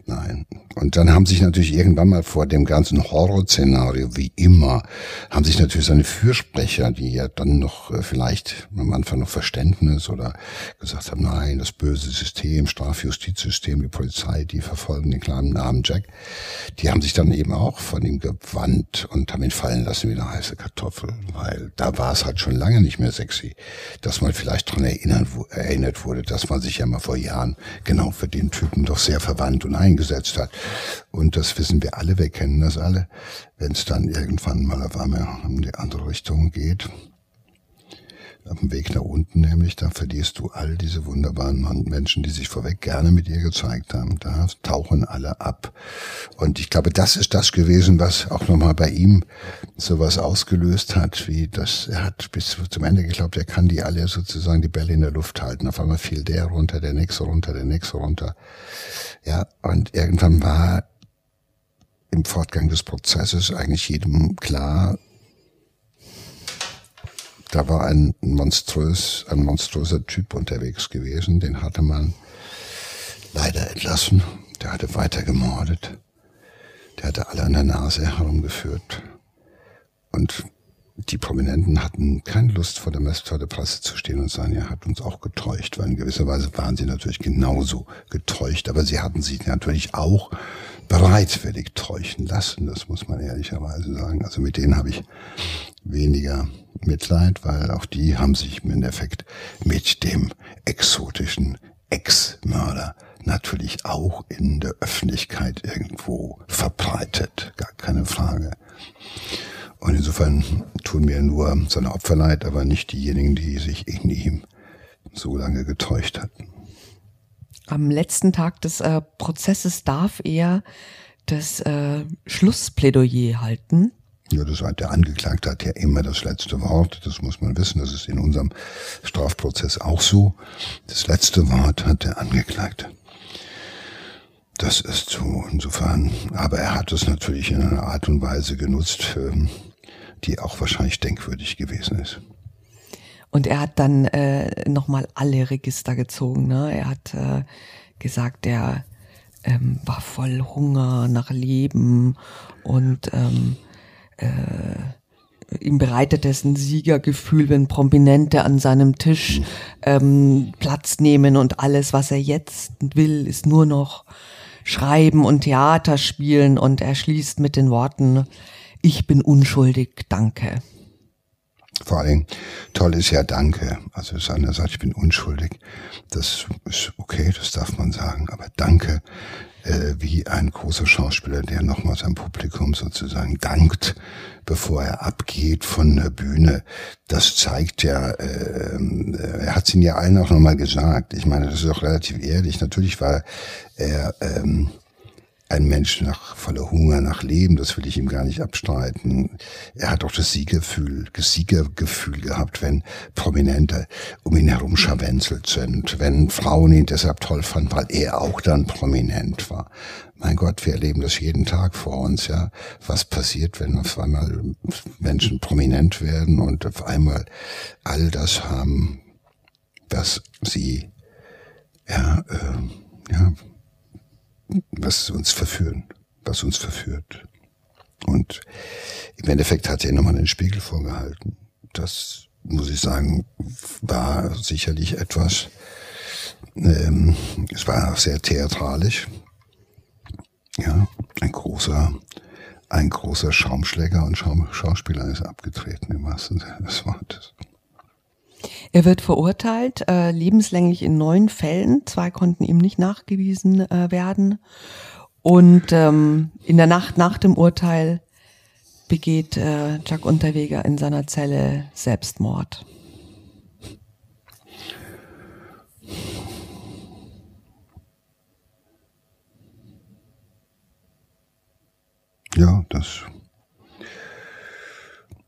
nein. Und dann haben sich natürlich irgendwann mal vor dem ganzen Horrorszenario, wie immer, haben sich natürlich seine Fürsprecher, die ja dann noch äh, vielleicht am Anfang noch Verständnis oder gesagt haben, nein, das böse System, Strafjustizsystem, die Polizei, die verfolgen den kleinen Namen Jack, die haben sich dann eben auch von ihm gewandt und haben ihn fallen lassen wie eine heiße Kartoffel, weil da war es halt schon lange nicht mehr sexy, dass man vielleicht dran erinnern, erinnert wurde, dass man sich ja mal vor Jahren genau für den Typen doch sehr verwandt und eingesetzt hat. Und das wissen wir alle, wir kennen das alle, wenn es dann irgendwann mal auf einmal in die andere Richtung geht. Auf dem Weg nach unten nämlich, da verlierst du all diese wunderbaren Menschen, die sich vorweg gerne mit dir gezeigt haben. Da tauchen alle ab. Und ich glaube, das ist das gewesen, was auch nochmal bei ihm sowas ausgelöst hat, wie das, er hat bis zum Ende geglaubt, er kann die alle sozusagen die Bälle in der Luft halten. Auf einmal fiel der runter, der nächste runter, der nächste runter. Ja, und irgendwann war im Fortgang des Prozesses eigentlich jedem klar, da war ein monströs, ein monströser Typ unterwegs gewesen, den hatte man leider entlassen. Der hatte weiter gemordet. Der hatte alle an der Nase herumgeführt. Und die Prominenten hatten keine Lust, vor der, Mess- vor der Presse zu stehen und sagen, er hat uns auch getäuscht, weil in gewisser Weise waren sie natürlich genauso getäuscht, aber sie hatten sich natürlich auch bereitwillig täuschen lassen, das muss man ehrlicherweise sagen. Also mit denen habe ich weniger Mitleid, weil auch die haben sich im Endeffekt mit dem exotischen Ex-Mörder natürlich auch in der Öffentlichkeit irgendwo verbreitet, gar keine Frage. Und insofern tun mir nur seine Opfer leid, aber nicht diejenigen, die sich in ihm so lange getäuscht hatten. Am letzten Tag des äh, Prozesses darf er das äh, Schlussplädoyer halten. Ja, das hat der Angeklagte hat ja immer das letzte Wort. Das muss man wissen. Das ist in unserem Strafprozess auch so. Das letzte Wort hat der Angeklagte. Das ist so. Insofern, aber er hat es natürlich in einer Art und Weise genutzt, ähm, die auch wahrscheinlich denkwürdig gewesen ist. Und er hat dann äh, nochmal alle Register gezogen. Ne? Er hat äh, gesagt, er ähm, war voll Hunger nach Leben und ähm, äh, ihm bereitet es ein Siegergefühl, wenn Prominente an seinem Tisch ähm, Platz nehmen und alles, was er jetzt will, ist nur noch schreiben und Theater spielen und er schließt mit den Worten, ich bin unschuldig, danke. Vor allem toll ist ja Danke. Also Sander sagt, ich bin unschuldig. Das ist okay, das darf man sagen. Aber Danke, äh, wie ein großer Schauspieler, der nochmal seinem Publikum sozusagen dankt, bevor er abgeht von der Bühne. Das zeigt ja, äh, äh, er hat es ihnen ja allen auch nochmal gesagt. Ich meine, das ist auch relativ ehrlich. Natürlich war er... Ähm, ein Mensch nach voller Hunger nach Leben, das will ich ihm gar nicht abstreiten. Er hat auch das Siegergefühl, Siegergefühl gehabt, wenn Prominente um ihn herum scharwenzelt sind, wenn Frauen ihn deshalb toll fanden, weil er auch dann prominent war. Mein Gott, wir erleben das jeden Tag vor uns, ja. Was passiert, wenn auf einmal Menschen prominent werden und auf einmal all das haben, was sie, ja, äh, ja, was uns verführen, was uns verführt. Und im Endeffekt hat er nochmal den Spiegel vorgehalten. Das, muss ich sagen, war sicherlich etwas, ähm, es war sehr theatralisch. Ja, ein großer, ein großer Schaumschläger und Schaum, Schauspieler ist abgetreten im wahrsten Sinne des Wortes. Er wird verurteilt, äh, lebenslänglich in neun Fällen. Zwei konnten ihm nicht nachgewiesen äh, werden. Und ähm, in der Nacht nach dem Urteil begeht äh, Jack Unterweger in seiner Zelle Selbstmord. Ja, das.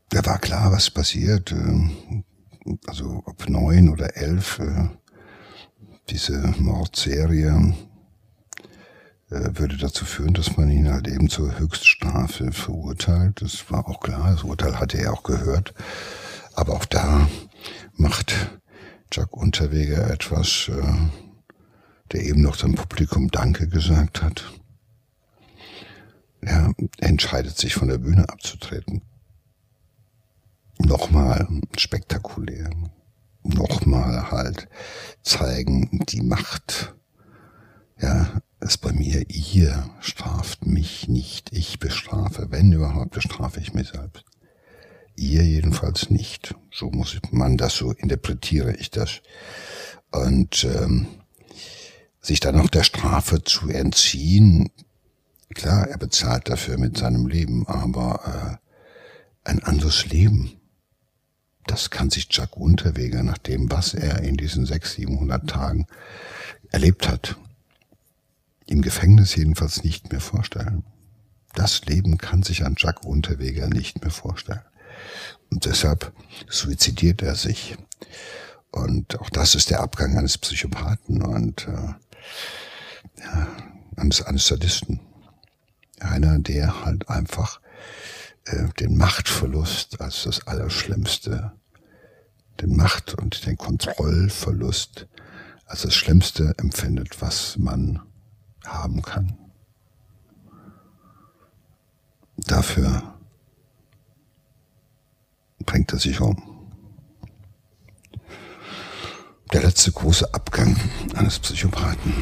Da war klar, was passiert. Also ob neun oder elf, äh, diese Mordserie äh, würde dazu führen, dass man ihn halt eben zur Höchststrafe verurteilt. Das war auch klar, das Urteil hatte er auch gehört. Aber auch da macht Jack Unterweger etwas, äh, der eben noch dem Publikum Danke gesagt hat. Er entscheidet sich von der Bühne abzutreten nochmal spektakulär, nochmal halt zeigen, die Macht, ja, ist bei mir, ihr straft mich nicht, ich bestrafe, wenn überhaupt, bestrafe ich mich selbst. Ihr jedenfalls nicht. So muss man das, so interpretiere ich das. Und ähm, sich dann noch der Strafe zu entziehen, klar, er bezahlt dafür mit seinem Leben, aber äh, ein anderes Leben das kann sich Jack Unterweger nach dem, was er in diesen 600, 700 Tagen erlebt hat, im Gefängnis jedenfalls nicht mehr vorstellen. Das Leben kann sich an Jack Unterweger nicht mehr vorstellen. Und deshalb suizidiert er sich. Und auch das ist der Abgang eines Psychopathen und äh, ja, eines, eines Sadisten. Einer, der halt einfach äh, den Machtverlust als das Allerschlimmste, den Macht- und den Kontrollverlust als das Schlimmste empfindet, was man haben kann. Dafür bringt er sich um. Der letzte große Abgang eines Psychopathen.